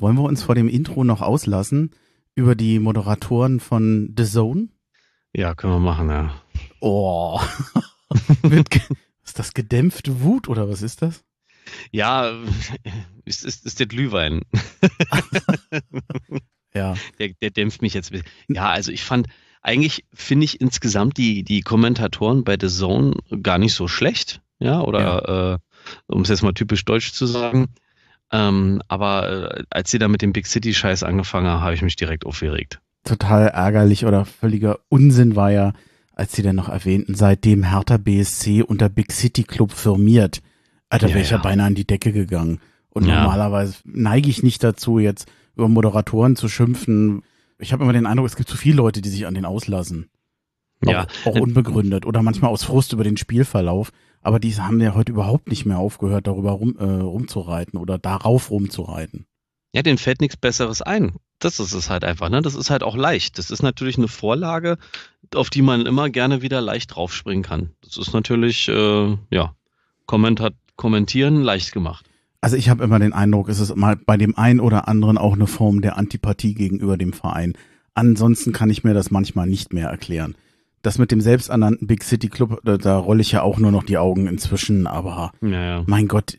Wollen wir uns vor dem Intro noch auslassen über die Moderatoren von The Zone? Ja, können wir machen, ja. Oh. ist das gedämpfte Wut oder was ist das? Ja, ist, ist, ist der Glühwein. ja. Der, der dämpft mich jetzt. Ja, also ich fand, eigentlich finde ich insgesamt die, die Kommentatoren bei The Zone gar nicht so schlecht. Ja, oder ja. Äh, um es jetzt mal typisch deutsch zu sagen. Ähm, aber äh, als sie da mit dem Big City-Scheiß angefangen haben, habe ich mich direkt aufgeregt. Total ärgerlich oder völliger Unsinn war ja, als sie dann noch erwähnten, seitdem Hertha BSC unter Big City Club firmiert. Alter, ja, wäre ich ja. ja beinahe an die Decke gegangen. Und ja. normalerweise neige ich nicht dazu, jetzt über Moderatoren zu schimpfen. Ich habe immer den Eindruck, es gibt zu viele Leute, die sich an den auslassen. Auch, ja. auch unbegründet oder manchmal aus Frust über den Spielverlauf. Aber die haben ja heute überhaupt nicht mehr aufgehört, darüber rum, äh, rumzureiten oder darauf rumzureiten. Ja, denen fällt nichts Besseres ein. Das ist es halt einfach, ne? Das ist halt auch leicht. Das ist natürlich eine Vorlage, auf die man immer gerne wieder leicht draufspringen kann. Das ist natürlich, äh, ja, Kommentat kommentieren leicht gemacht. Also ich habe immer den Eindruck, es ist mal bei dem einen oder anderen auch eine Form der Antipathie gegenüber dem Verein. Ansonsten kann ich mir das manchmal nicht mehr erklären das mit dem selbsternannten Big City Club, da, da rolle ich ja auch nur noch die Augen inzwischen, aber ja, ja. mein Gott,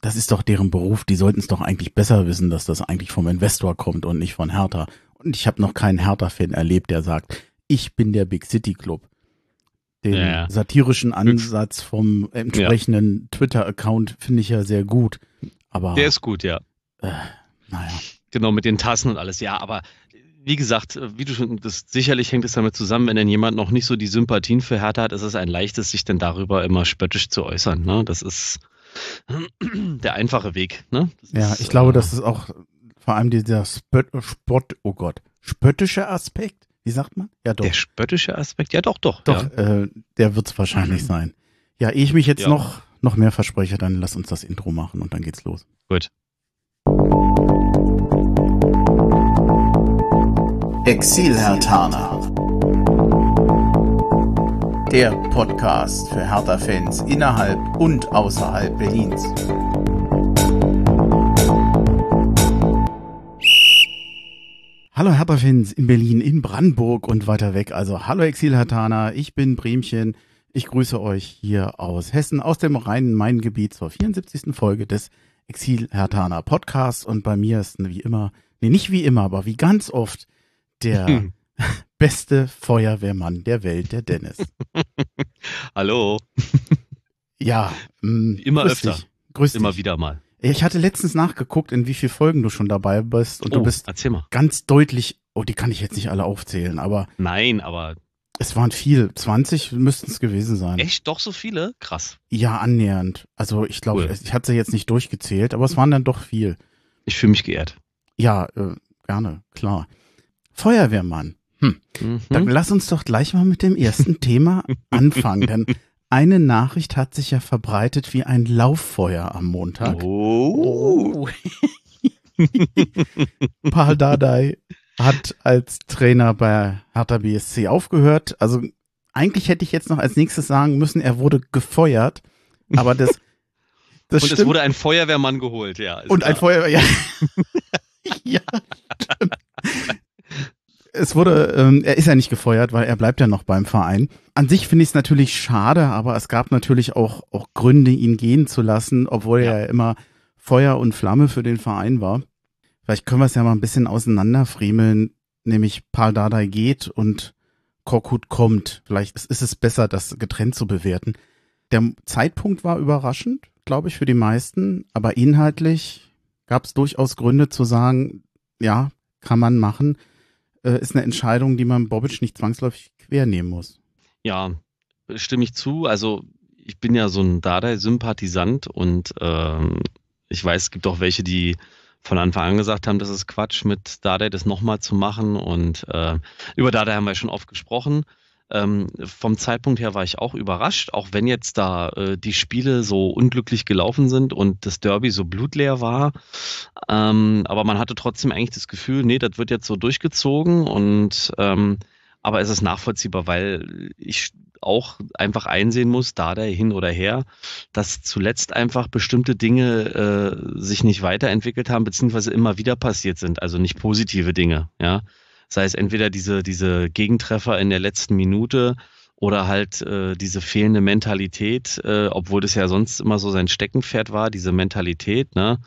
das ist doch deren Beruf. Die sollten es doch eigentlich besser wissen, dass das eigentlich vom Investor kommt und nicht von Hertha. Und ich habe noch keinen Hertha-Fan erlebt, der sagt, ich bin der Big City Club. Den ja, satirischen Ansatz vom entsprechenden Twitter-Account finde ich ja sehr gut. Aber der ist gut, ja. Äh, naja. Genau, mit den Tassen und alles. Ja, aber wie gesagt, wie du schon, das sicherlich hängt es damit zusammen, wenn dann jemand noch nicht so die Sympathien für Hertha hat, ist es ein leichtes, sich dann darüber immer spöttisch zu äußern. Ne? Das ist der einfache Weg. Ne? ja, ist, ich glaube, äh, das ist auch vor allem dieser Spött, Spott, oh Gott, spöttische Aspekt. Wie sagt man? Ja, doch. Der spöttische Aspekt, ja doch, doch. Doch, ja. äh, der wird es wahrscheinlich mhm. sein. Ja, ehe ich mich jetzt ja. noch, noch mehr verspreche, dann lass uns das Intro machen und dann geht's los. Gut. Exil-Hertaner. Der Podcast für Hertha-Fans innerhalb und außerhalb Berlins. Hallo Hertha-Fans in Berlin, in Brandenburg und weiter weg. Also hallo Exil-Hertaner, ich bin Bremchen. Ich grüße euch hier aus Hessen, aus dem Rhein-Main-Gebiet zur 74. Folge des Exil-Hertaner Podcasts. Und bei mir ist wie immer, nee, nicht wie immer, aber wie ganz oft der beste Feuerwehrmann der Welt, der Dennis. Hallo. Ja, mh, mm, immer öfter. Dich. Grüß immer dich. wieder mal. Ich hatte letztens nachgeguckt, in wie vielen Folgen du schon dabei bist und oh, du bist ganz deutlich, oh, die kann ich jetzt nicht alle aufzählen, aber. Nein, aber. Es waren viel, 20 müssten es gewesen sein. Echt? Doch so viele? Krass. Ja, annähernd. Also ich glaube, cool. ich hatte sie jetzt nicht durchgezählt, aber es waren dann doch viel. Ich fühle mich geehrt. Ja, äh, gerne, klar. Feuerwehrmann. Hm. Mhm. Dann lass uns doch gleich mal mit dem ersten Thema anfangen, denn eine Nachricht hat sich ja verbreitet wie ein Lauffeuer am Montag. Oh. Paul Dardai hat als Trainer bei Hertha BSC aufgehört. Also eigentlich hätte ich jetzt noch als nächstes sagen müssen, er wurde gefeuert, aber das, das Und stimmt. es wurde ein Feuerwehrmann geholt, ja. Und klar. ein Feuerwehr, ja. ja, es wurde, ähm, er ist ja nicht gefeuert, weil er bleibt ja noch beim Verein. An sich finde ich es natürlich schade, aber es gab natürlich auch, auch Gründe, ihn gehen zu lassen, obwohl ja. er ja immer Feuer und Flamme für den Verein war. Vielleicht können wir es ja mal ein bisschen auseinanderfriemeln, nämlich Paul Dardai geht und Korkut kommt. Vielleicht ist es besser, das getrennt zu bewerten. Der Zeitpunkt war überraschend, glaube ich, für die meisten, aber inhaltlich gab es durchaus Gründe zu sagen, ja, kann man machen äh, ist eine Entscheidung, die man Bobic nicht zwangsläufig quer nehmen muss. Ja, stimme ich zu. Also ich bin ja so ein Dardai-Sympathisant und ähm, ich weiß, es gibt auch welche, die von Anfang an gesagt haben, das ist Quatsch, mit Dardai das nochmal zu machen. Und äh, über Dardai haben wir schon oft gesprochen. Ähm, vom Zeitpunkt her war ich auch überrascht, auch wenn jetzt da äh, die Spiele so unglücklich gelaufen sind und das Derby so blutleer war. Ähm, aber man hatte trotzdem eigentlich das Gefühl, nee, das wird jetzt so durchgezogen und ähm, aber es ist nachvollziehbar, weil ich auch einfach einsehen muss, da der hin oder her, dass zuletzt einfach bestimmte Dinge äh, sich nicht weiterentwickelt haben, beziehungsweise immer wieder passiert sind, also nicht positive Dinge, ja. Sei es entweder diese, diese Gegentreffer in der letzten Minute oder halt äh, diese fehlende Mentalität, äh, obwohl das ja sonst immer so sein Steckenpferd war, diese Mentalität, ne?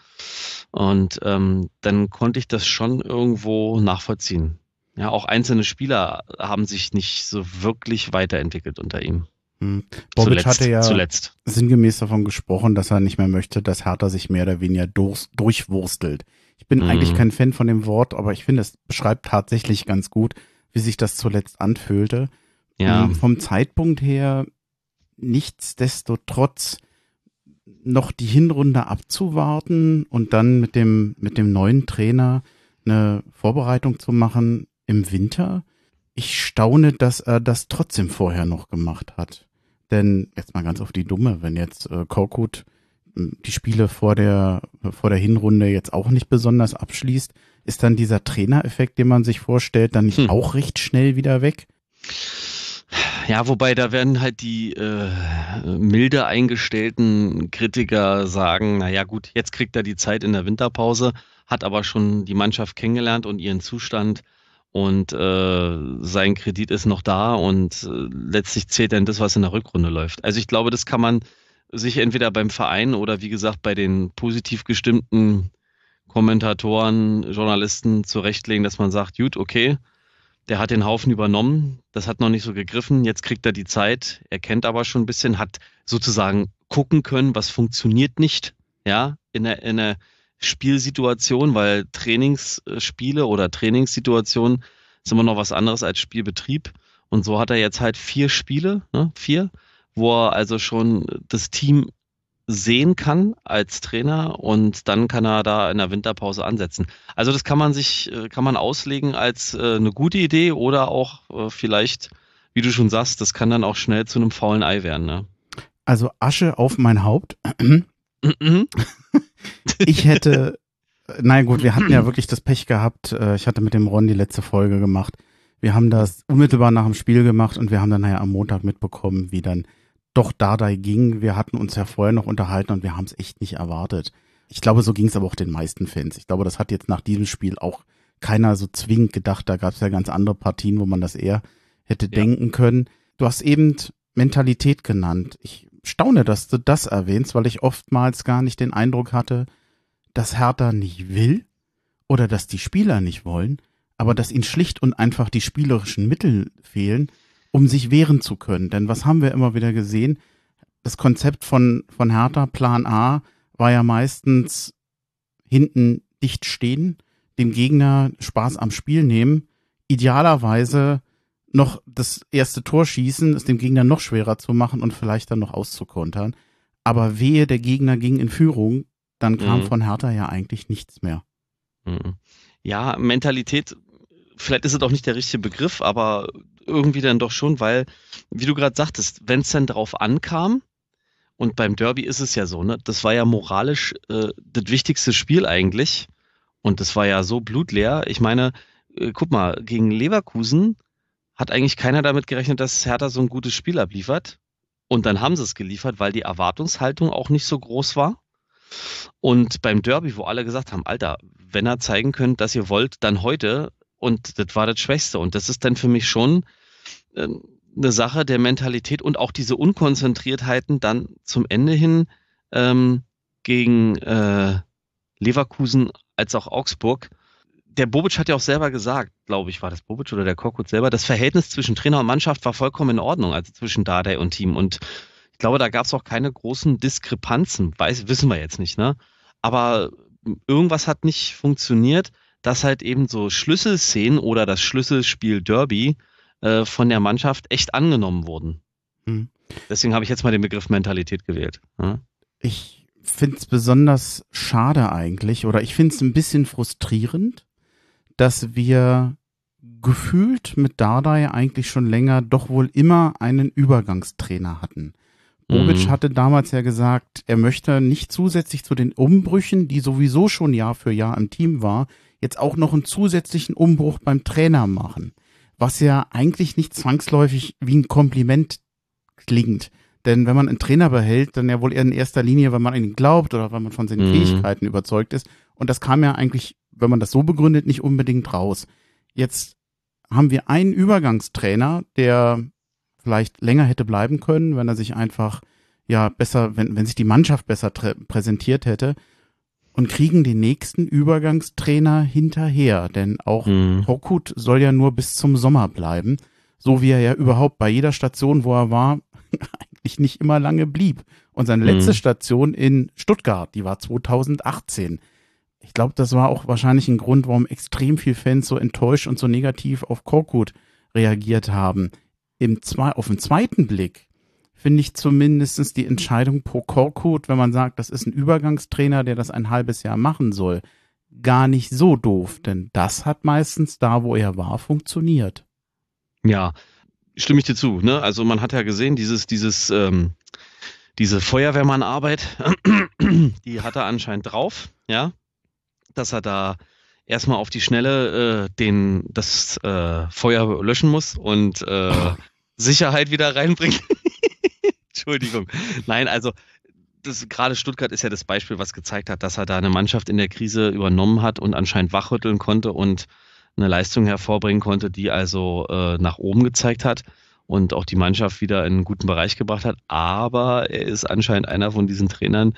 Und ähm, dann konnte ich das schon irgendwo nachvollziehen. Ja, auch einzelne Spieler haben sich nicht so wirklich weiterentwickelt unter ihm. Hm. Bobic zuletzt, hatte ja zuletzt. sinngemäß davon gesprochen, dass er nicht mehr möchte, dass Hertha sich mehr oder weniger durch, durchwurstelt. Ich bin Mhm. eigentlich kein Fan von dem Wort, aber ich finde, es beschreibt tatsächlich ganz gut, wie sich das zuletzt anfühlte. Ja, Ähm, Vom Zeitpunkt her nichtsdestotrotz noch die Hinrunde abzuwarten und dann mit dem, mit dem neuen Trainer eine Vorbereitung zu machen im Winter. Ich staune, dass er das trotzdem vorher noch gemacht hat. Denn jetzt mal ganz auf die Dumme, wenn jetzt äh, Korkut die Spiele vor der, vor der Hinrunde jetzt auch nicht besonders abschließt, ist dann dieser Trainereffekt, den man sich vorstellt, dann nicht Hm. auch recht schnell wieder weg? Ja, wobei da werden halt die äh, milde eingestellten Kritiker sagen, naja gut, jetzt kriegt er die Zeit in der Winterpause, hat aber schon die Mannschaft kennengelernt und ihren Zustand und äh, sein Kredit ist noch da und äh, letztlich zählt dann das, was in der Rückrunde läuft. Also ich glaube, das kann man sich entweder beim Verein oder wie gesagt bei den positiv gestimmten Kommentatoren, Journalisten zurechtlegen, dass man sagt, gut, okay, der hat den Haufen übernommen, das hat noch nicht so gegriffen, jetzt kriegt er die Zeit, er kennt aber schon ein bisschen, hat sozusagen gucken können, was funktioniert nicht, ja, in der, in der Spielsituation, weil Trainingsspiele oder Trainingssituationen ist immer noch was anderes als Spielbetrieb. Und so hat er jetzt halt vier Spiele, ne, vier, wo er also schon das Team sehen kann als Trainer und dann kann er da in der Winterpause ansetzen. Also das kann man sich, äh, kann man auslegen als äh, eine gute Idee oder auch äh, vielleicht, wie du schon sagst, das kann dann auch schnell zu einem faulen Ei werden. Ne? Also Asche auf mein Haupt. Mhm. Ich hätte, nein gut, wir hatten ja wirklich das Pech gehabt. Ich hatte mit dem Ron die letzte Folge gemacht. Wir haben das unmittelbar nach dem Spiel gemacht und wir haben dann nachher am Montag mitbekommen, wie dann doch Dardai ging. Wir hatten uns ja vorher noch unterhalten und wir haben es echt nicht erwartet. Ich glaube, so ging es aber auch den meisten Fans. Ich glaube, das hat jetzt nach diesem Spiel auch keiner so zwingend gedacht. Da gab es ja ganz andere Partien, wo man das eher hätte Ja. denken können. Du hast eben Mentalität genannt. Ich staune, dass du das erwähnst, weil ich oftmals gar nicht den Eindruck hatte, dass Hertha nicht will oder dass die Spieler nicht wollen, aber dass ihnen schlicht und einfach die spielerischen Mittel fehlen, um sich wehren zu können. Denn was haben wir immer wieder gesehen? Das Konzept von, von Hertha, Plan A, war ja meistens hinten dicht stehen, dem Gegner Spaß am Spiel nehmen, idealerweise noch das erste Tor schießen, es dem Gegner noch schwerer zu machen und vielleicht dann noch auszukontern. Aber wehe, der Gegner ging in Führung, dann kam Mhm. von Hertha ja eigentlich nichts mehr. Mhm. Ja, Mentalität, vielleicht ist es auch nicht der richtige Begriff, aber irgendwie dann doch schon, weil, wie du gerade sagtest, wenn es dann drauf ankam, und beim Derby ist es ja so, ne, das war ja moralisch äh, das wichtigste Spiel eigentlich. Und das war ja so blutleer. Ich meine, äh, guck mal, gegen Leverkusen hat eigentlich keiner damit gerechnet, dass Hertha so ein gutes Spiel abliefert. Und dann haben sie es geliefert, weil die Erwartungshaltung auch nicht so groß war. Und beim Derby, wo alle gesagt haben, Alter, wenn ihr zeigen könnt, dass ihr wollt, dann heute. Und das war das Schwächste. Und das ist dann für mich schon ähm, eine Sache der Mentalität und auch diese Unkonzentriertheiten dann zum Ende hin ähm, gegen äh, Leverkusen als auch Augsburg. Der Bobic hat ja auch selber gesagt, glaube ich, war das Bobic oder der Korkut selber, das Verhältnis zwischen Trainer und Mannschaft war vollkommen in Ordnung, also zwischen Dardai und Team. Und ich glaube, da gab es auch keine großen Diskrepanzen. Weiß, wissen wir jetzt nicht, ne? Aber irgendwas hat nicht funktioniert, dass halt eben so Schlüsselszenen oder das Schlüsselspiel Derby äh, von der Mannschaft echt angenommen wurden. Hm. Deswegen habe ich jetzt mal den Begriff Mentalität gewählt. Ja? Ich finde es besonders schade eigentlich, oder ich finde es ein bisschen frustrierend, dass wir gefühlt mit Dardai eigentlich schon länger doch wohl immer einen Übergangstrainer hatten. Bobic Mhm. hatte damals ja gesagt, er möchte nicht zusätzlich zu den Umbrüchen, die sowieso schon Jahr für Jahr im Team war, jetzt auch noch einen zusätzlichen Umbruch beim Trainer machen. Was ja eigentlich nicht zwangsläufig wie ein Kompliment klingt. Denn wenn man einen Trainer behält, dann ja wohl eher in erster Linie, weil man an ihn glaubt oder weil man von seinen Mhm. Fähigkeiten überzeugt ist. Und das kam ja eigentlich, wenn man das so begründet, nicht unbedingt raus. Jetzt haben wir einen Übergangstrainer, der vielleicht länger hätte bleiben können, wenn er sich einfach ja besser, wenn, wenn sich die Mannschaft besser präsentiert hätte und kriegen den nächsten Übergangstrainer hinterher, denn auch Mhm. Korkut soll ja nur bis zum Sommer bleiben, so wie er ja überhaupt bei jeder Station, wo er war, eigentlich nicht immer lange blieb. Und seine letzte Mhm. Station in Stuttgart, die war 2018. Ich glaube, das war auch wahrscheinlich ein Grund, warum extrem viel Fans so enttäuscht und so negativ auf Korkut reagiert haben. Im zwei, auf den zweiten Blick finde ich zumindestens die Entscheidung pro Korkut, wenn man sagt, das ist ein Übergangstrainer, der das ein halbes Jahr machen soll, gar nicht so doof, denn das hat meistens da, wo er war, funktioniert. Ja, stimme ich dir zu. Ne? Also man hat ja gesehen, dieses, dieses, ähm, diese Feuerwehrmannarbeit, die hat er anscheinend drauf, ja, dass er da erstmal auf die Schnelle äh, den, das äh, Feuer löschen muss und äh, Sicherheit wieder reinbringen. Entschuldigung. Nein, also das, gerade Stuttgart ist ja das Beispiel, was gezeigt hat, dass er da eine Mannschaft in der Krise übernommen hat und anscheinend wachrütteln konnte und eine Leistung hervorbringen konnte, die also äh, nach oben gezeigt hat und auch die Mannschaft wieder in einen guten Bereich gebracht hat. Aber er ist anscheinend einer von diesen Trainern,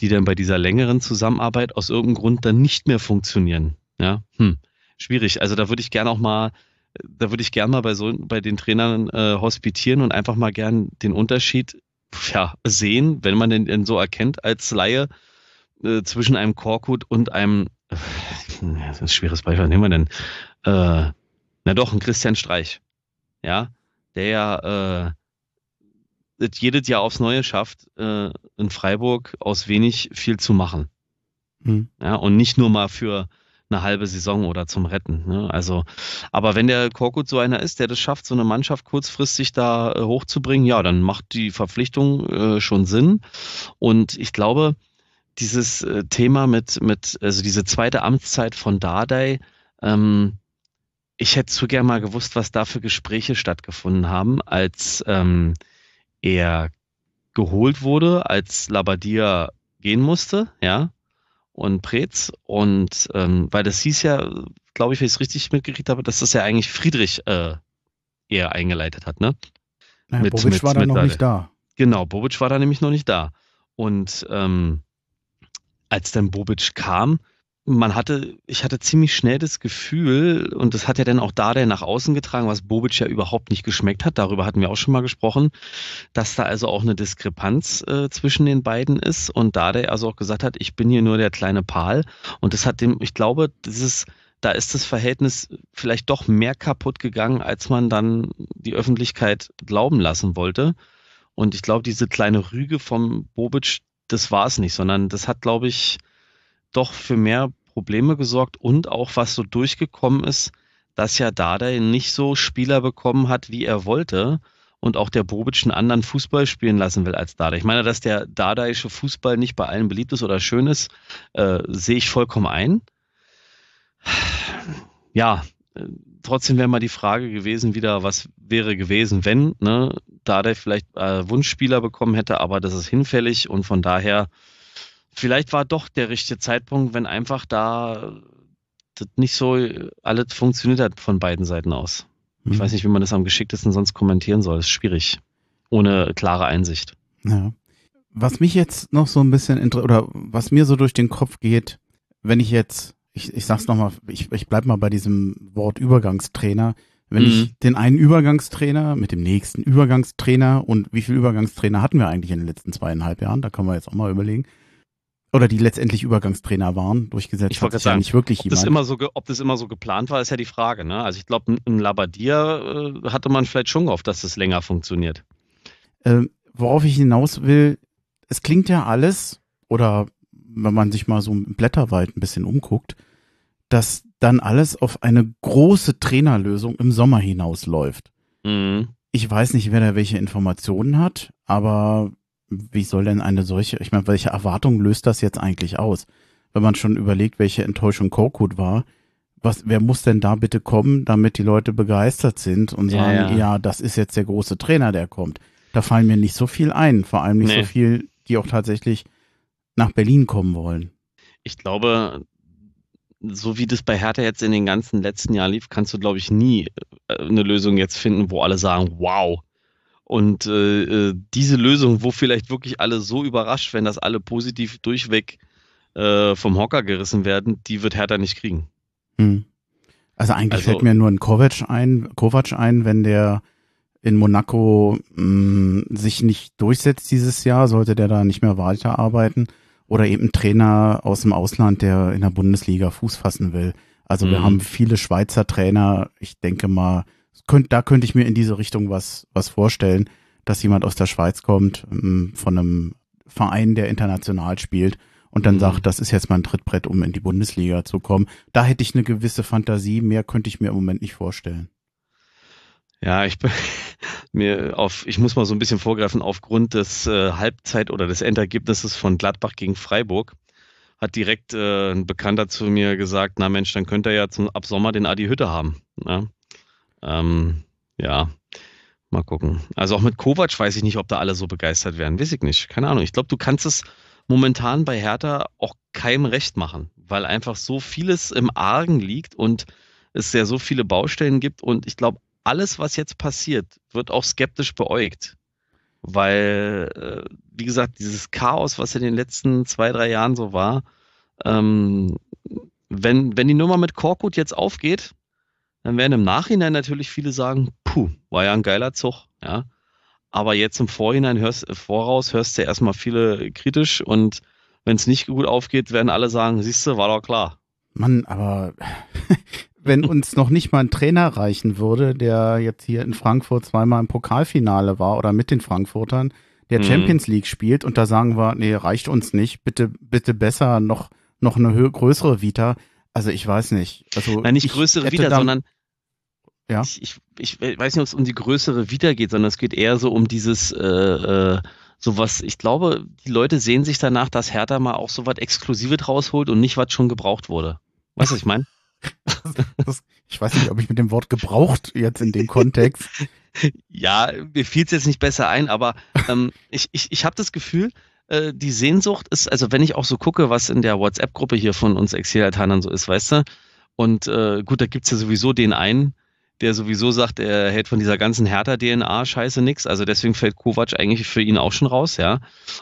die dann bei dieser längeren Zusammenarbeit aus irgendeinem Grund dann nicht mehr funktionieren. Ja, hm. schwierig. Also da würde ich gerne auch mal, da würde ich gerne mal bei so bei den Trainern äh, hospitieren und einfach mal gern den Unterschied ja, sehen, wenn man den denn so erkennt als Laie äh, zwischen einem Korkut und einem äh, das ist ein schweres Beispiel, was nehmen wir denn? Äh, na doch, ein Christian Streich. Ja, der ja äh, es jedes Jahr aufs Neue schafft, äh, in Freiburg aus wenig viel zu machen. Hm. Ja, und nicht nur mal für eine halbe Saison oder zum Retten. Ne? Also, aber wenn der Korkut so einer ist, der das schafft, so eine Mannschaft kurzfristig da äh, hochzubringen, ja, dann macht die Verpflichtung äh, schon Sinn. Und ich glaube, dieses äh, Thema mit, mit, also diese zweite Amtszeit von Dardai, ähm, ich hätte zu gern mal gewusst, was da für Gespräche stattgefunden haben, als ähm, er geholt wurde, als Labadia gehen musste, ja, und Preetz. Und ähm, weil das hieß ja, glaube ich, wenn ich es richtig mitgekriegt habe, dass das ja eigentlich Friedrich äh, eher eingeleitet hat, ne? Naja, Mit- Bobic mit- war da noch nicht da. Genau, Bobic war da nämlich noch nicht da. Und ähm, als dann Bobic kam, man hatte, ich hatte ziemlich schnell das Gefühl, und das hat ja dann auch Dardai nach außen getragen, was Bobic ja überhaupt nicht geschmeckt hat, darüber hatten wir auch schon mal gesprochen, dass da also auch eine Diskrepanz äh, zwischen den beiden ist und Dardai also auch gesagt hat, ich bin hier nur der kleine Pal. Und das hat dem, ich glaube, ist, da ist das Verhältnis vielleicht doch mehr kaputt gegangen, als man dann die Öffentlichkeit glauben lassen wollte. Und ich glaube, diese kleine Rüge vom Bobic, das war es nicht, sondern das hat, glaube ich, doch für mehr Probleme gesorgt und auch was so durchgekommen ist, dass ja Dardai nicht so Spieler bekommen hat, wie er wollte und auch der Bobic einen anderen Fußball spielen lassen will als Dardai. Ich meine, dass der Dardaische Fußball nicht bei allen beliebt ist oder schön ist, äh, sehe ich vollkommen ein. Ja, äh, trotzdem wäre mal die Frage gewesen wieder, was wäre gewesen, wenn ne, Dardai vielleicht äh, Wunschspieler bekommen hätte, aber das ist hinfällig und von daher vielleicht war doch der richtige Zeitpunkt, wenn einfach da das nicht so alles funktioniert hat von beiden Seiten aus. Ich Hm. weiß nicht, wie man das am geschicktesten sonst kommentieren soll. Das ist schwierig. Ohne klare Einsicht. Ja. Was mich jetzt noch so ein bisschen inter oder was mir so durch den Kopf geht, wenn ich jetzt, ich, ich sag's nochmal, ich, ich bleib mal bei diesem Wort Übergangstrainer. Wenn Mhm. ich den einen Übergangstrainer mit dem nächsten Übergangstrainer und wie viele Übergangstrainer hatten wir eigentlich in den letzten zweieinhalb Jahren? Da können wir jetzt auch mal überlegen. Oder die letztendlich Übergangstrainer waren, durchgesetzt Ich hat sich ja sagen, nicht wirklich Ob das, jemand. immer so, ob das immer so geplant war, ist ja die Frage. Ne? Also ich glaube, ein Labadia äh, hatte man vielleicht schon gehofft, dass das länger funktioniert. Ähm, worauf ich hinaus will, es klingt ja alles, oder wenn man sich mal so im Blätterwald ein bisschen umguckt, dass dann alles auf eine große Trainerlösung im Sommer hinausläuft. Mhm. Ich weiß nicht, wer da welche Informationen hat, aber wie soll denn eine solche, ich meine, welche Erwartungen löst das jetzt eigentlich aus? Wenn man schon überlegt, welche Enttäuschung Korkut war, was, wer muss denn da bitte kommen, damit die Leute begeistert sind und Ja, sagen, ja, ja. das ist jetzt der große Trainer, der kommt. da fallen mir nicht so viel ein. Vor allem nicht Nee. so viel, die auch tatsächlich nach Berlin kommen wollen. Ich glaube, so wie das bei Hertha jetzt in den ganzen letzten Jahren lief, kannst du, glaube ich, nie äh, eine Lösung jetzt finden, wo alle sagen, wow. Und äh, äh, diese Lösung, wo vielleicht wirklich alle so überrascht werden, dass alle positiv durchweg äh, vom Hocker gerissen werden, die wird Hertha nicht kriegen. Hm. Also eigentlich Also- fällt mir nur ein Kovac ein, Kovac ein, wenn der in Monaco mh, sich nicht durchsetzt dieses Jahr, sollte der da nicht mehr weiterarbeiten. Oder eben ein Trainer aus dem Ausland, der in der Bundesliga Fuß fassen will. Also wir Mhm. haben viele Schweizer Trainer. Ich denke mal, könnt, da könnte ich mir in diese Richtung was, was vorstellen, dass jemand aus der Schweiz kommt, mh, von einem Verein, der international spielt und dann Mhm. sagt, das ist jetzt mein Trittbrett, um in die Bundesliga zu kommen. Da hätte ich eine gewisse Fantasie, mehr könnte ich mir im Moment nicht vorstellen. Ja, ich bin mir auf, ich muss mal so ein bisschen vorgreifen, aufgrund des äh, Halbzeit- oder des Endergebnisses von Gladbach gegen Freiburg hat direkt äh, ein Bekannter zu mir gesagt, na Mensch, dann könnt ihr ja zum, ab Sommer den Adi Hütte haben. Ne? Ähm, ja, mal gucken. Also auch mit Kovac weiß ich nicht, ob da alle so begeistert werden. Weiß ich nicht. Keine Ahnung. Ich glaube, du kannst es momentan bei Hertha auch keinem recht machen, weil einfach so vieles im Argen liegt und es ja so viele Baustellen gibt und ich glaube, alles, was jetzt passiert, wird auch skeptisch beäugt. Weil, äh, wie gesagt, dieses Chaos, was in den letzten zwei, drei Jahren so war, ähm, wenn, wenn die Nummer mit Korkut jetzt aufgeht, dann werden im Nachhinein natürlich viele sagen, puh, war ja ein geiler Zug, ja. Aber jetzt im Vorhinein hörst, äh, voraus hörst du ja erstmal viele kritisch und wenn es nicht gut aufgeht, werden alle sagen, siehst du, war doch klar. Mann, aber wenn uns noch nicht mal ein Trainer reichen würde, der jetzt hier in Frankfurt zweimal im Pokalfinale war oder mit den Frankfurtern, der Mhm. Champions League spielt und da sagen wir, nee, reicht uns nicht, bitte, bitte besser noch, noch eine größere Vita. Also ich weiß nicht. Also Nein, nicht ich größere Wieder, sondern Ja. ich, ich, ich weiß nicht, ob es um die größere Wieder geht, sondern es geht eher so um dieses äh, äh, sowas. Ich glaube, die Leute sehen sich danach, dass Hertha mal auch so was Exklusives rausholt und nicht was schon gebraucht wurde. Weißt du, was ich meine? ich weiß nicht, ob ich mit dem Wort gebraucht jetzt in dem Kontext. Ja, mir fiel es jetzt nicht besser ein, aber ähm, ich, ich, ich habe das Gefühl, äh, die Sehnsucht ist, also wenn ich auch so gucke, was in der WhatsApp-Gruppe hier von uns Exilaltanern so ist, weißt du, und äh, gut, da gibt's ja sowieso den einen, der sowieso sagt, er hält von dieser ganzen Hertha-DNA-Scheiße nix, also deswegen fällt Kovac eigentlich für ihn auch schon raus, ja.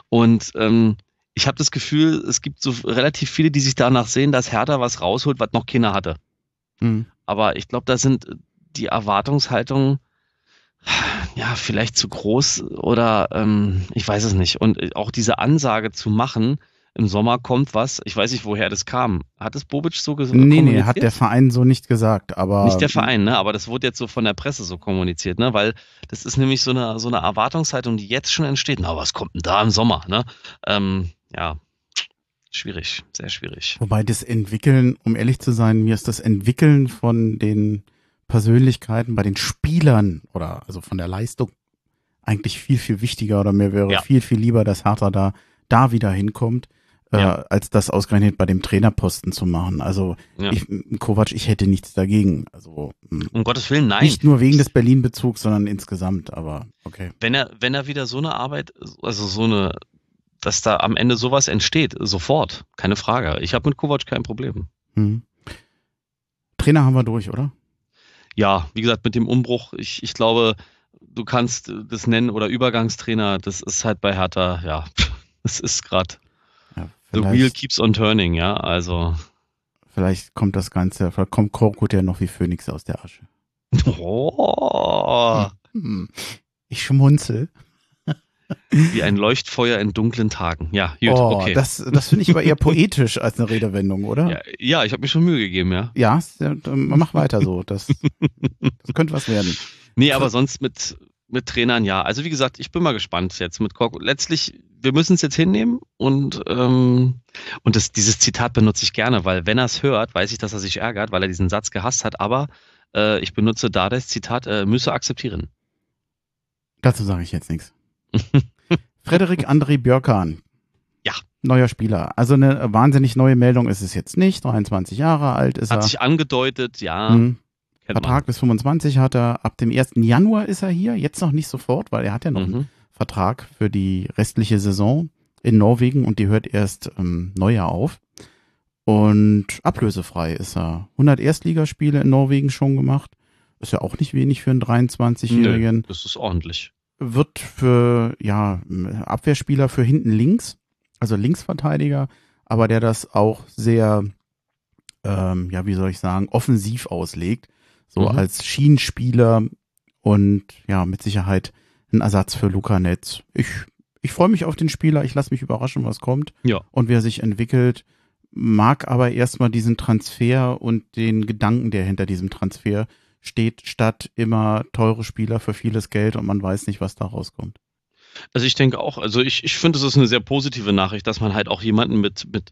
Und ähm, ich habe das Gefühl, es gibt so relativ viele, die sich danach sehen, dass Hertha was rausholt, was noch keiner hatte. Hm. Aber ich glaube, da sind die Erwartungshaltungen ja vielleicht zu groß oder ähm, ich weiß es nicht. Und auch diese Ansage zu machen, im Sommer kommt was, ich weiß nicht, woher das kam. Hat es Bobic so gesagt? Nee, nee, hat der Verein so nicht gesagt, aber. Nicht der Verein, ne? Aber das wurde jetzt so von der Presse so kommuniziert, ne? Weil das ist nämlich so eine, so eine Erwartungshaltung, die jetzt schon entsteht. Na, was kommt denn da im Sommer, ne? Ähm, ja, schwierig, sehr schwierig. Wobei das Entwickeln, um ehrlich zu sein, mir ist das Entwickeln von den Persönlichkeiten bei den Spielern oder also von der Leistung eigentlich viel, viel wichtiger oder mir wäre Ja. viel, viel lieber, dass Hertha da, da wieder hinkommt, Ja. äh, als das ausgerechnet bei dem Trainerposten zu machen. Also Ja. ich, Kovac, ich hätte nichts dagegen. Also mh, Um Gottes Willen, nein. nicht nur wegen des Berlin-Bezugs, sondern insgesamt, aber okay. wenn er, wenn er wieder so eine Arbeit, also so eine, dass da am Ende sowas entsteht, sofort, keine Frage. Ich habe mit Kovac kein Problem. Hm. Trainer haben wir durch, oder? Ja, wie gesagt, mit dem Umbruch, ich, ich glaube, du kannst das nennen oder Übergangstrainer, das ist halt bei Hertha, ja, das ist gerade, Ja, the wheel keeps on turning, ja, also, vielleicht kommt das Ganze, vielleicht kommt Korkut ja noch wie Phönix aus der Asche. oh, Hm. Ich schmunzel. Wie ein Leuchtfeuer in dunklen Tagen. Ja, gut, oh, okay. das, das finde ich aber eher poetisch als eine Redewendung, oder? ja, ja, ich habe mir schon Mühe gegeben, ja. Ja, mach weiter so. Das, das könnte was werden. Nee, aber sonst mit, mit Trainern ja. Also wie gesagt, ich bin mal gespannt jetzt mit Korkut. Letztlich, wir müssen es jetzt hinnehmen und, ähm, und das, dieses Zitat benutze ich gerne, weil wenn er es hört, weiß ich, dass er sich ärgert, weil er diesen Satz gehasst hat, aber äh, ich benutze da das Zitat, äh, müsse akzeptieren. Dazu sage ich jetzt nichts. Frederik André Björkan. Ja. Neuer Spieler. Also eine wahnsinnig neue Meldung ist es jetzt nicht. 23 Jahre alt ist Hat er. sich angedeutet, ja, Hm. kennt Vertrag bis 25 hat er. Ab dem 1. Januar ist er hier. Jetzt noch nicht sofort, weil er hat ja noch man. einen Mhm. Vertrag für die restliche Saison in Norwegen und die hört erst ähm, Neujahr auf. Und ablösefrei ist er. 100 Erstligaspiele in Norwegen schon gemacht. Ist ja auch nicht wenig für einen 23-Jährigen. Das ist ordentlich. Wird für, ja, Abwehrspieler für hinten links, also Linksverteidiger, aber der das auch sehr, ähm, ja, wie soll ich sagen, offensiv auslegt. So Mhm. als Schienenspieler und ja, mit Sicherheit ein Ersatz für Luca Netz. Ich, ich freue mich auf den Spieler, ich lasse mich überraschen, was kommt Ja. und wie er sich entwickelt. Mag aber erstmal diesen Transfer und den Gedanken, der hinter diesem Transfer steht, statt immer teure Spieler für vieles Geld und man weiß nicht, was da rauskommt. Also ich denke auch, also ich, ich finde, es ist eine sehr positive Nachricht, dass man halt auch jemanden mit, mit,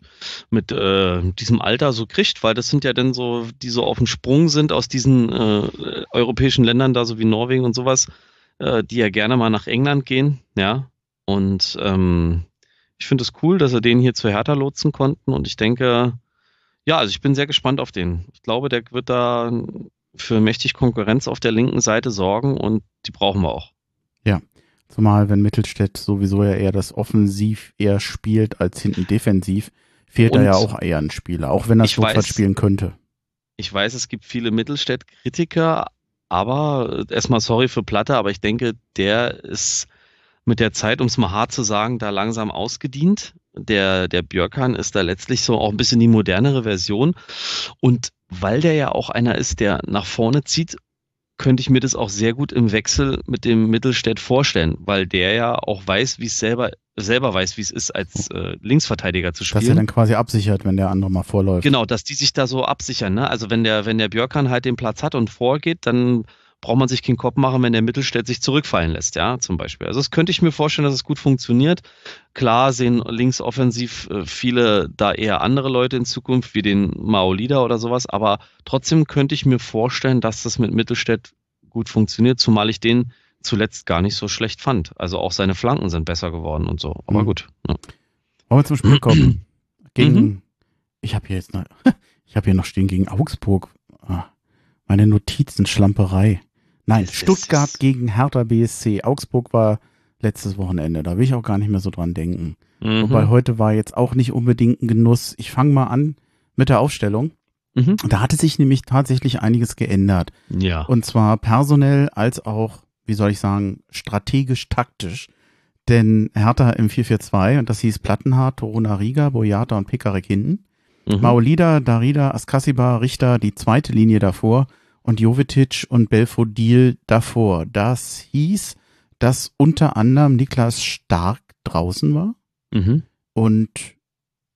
mit äh, diesem Alter so kriegt, weil das sind ja dann so, die so auf dem Sprung sind aus diesen äh, europäischen Ländern, da so wie Norwegen und sowas, äh, die ja gerne mal nach England gehen, ja. Und ähm, ich finde es cool, dass er den hier zu Hertha lotsen konnten und ich denke, ja, also ich bin sehr gespannt auf den. Ich glaube, der wird da für mächtig Konkurrenz auf der linken Seite sorgen und die brauchen wir auch. Zumal, wenn Mittelstädt sowieso ja eher das Offensiv eher spielt als hinten defensiv, fehlt da ja auch eher ein Spieler, auch wenn er weiß- spielen könnte. Ich weiß, es gibt viele Mittelstädt-Kritiker, aber äh, erstmal sorry für Platte, aber ich denke, der ist mit der Zeit, um es mal hart zu sagen, da langsam ausgedient. Der, der Björkan ist da letztlich so auch ein bisschen die modernere Version. Und weil der ja auch einer ist, der nach vorne zieht, könnte ich mir das auch sehr gut im Wechsel mit dem Mittelstädt vorstellen, weil der ja auch weiß, wie es selber, selber weiß, wie es ist, als äh, Linksverteidiger zu spielen. Dass er dann quasi absichert, wenn der andere mal vorläuft. Genau, dass die sich da so absichern. Ne? Also wenn der, wenn der Björkan halt den Platz hat und vorgeht, dann braucht man sich keinen Kopf machen, wenn der Mittelstädt sich zurückfallen lässt, ja, zum Beispiel. Also das könnte ich mir vorstellen, dass es gut funktioniert. Klar sehen links offensiv äh, viele da eher andere Leute in Zukunft, wie den Maolida oder sowas, aber trotzdem könnte ich mir vorstellen, dass das mit Mittelstädt gut funktioniert, zumal ich den zuletzt gar nicht so schlecht fand. Also auch seine Flanken sind besser geworden und so. Aber Mhm. gut. Ja. Wollen wir zum Spiel kommen? Gegen, Mhm. ich habe hier jetzt noch, ich habe hier noch stehen gegen Augsburg. Ah, meine Notizen, Schlamperei. Nein, ist- Stuttgart gegen Hertha BSC. Augsburg war letztes Wochenende. Da will ich auch gar nicht mehr so dran denken. Mhm. Wobei heute war jetzt auch nicht unbedingt ein Genuss. Ich fange mal an mit der Aufstellung. Mhm. Da hatte sich nämlich tatsächlich einiges geändert. Ja. Und zwar personell als auch, wie soll ich sagen, strategisch, taktisch. Denn Hertha im 4-4-2, und das hieß Plattenhardt, Toruna Riga, Boyata und Pekarik hinten. Mhm. Maolida, Darida, Askasiba, Richter, die zweite Linie davor und Jovetic und Belfodil davor. Das hieß, dass unter anderem Niklas Stark draußen war Mhm. und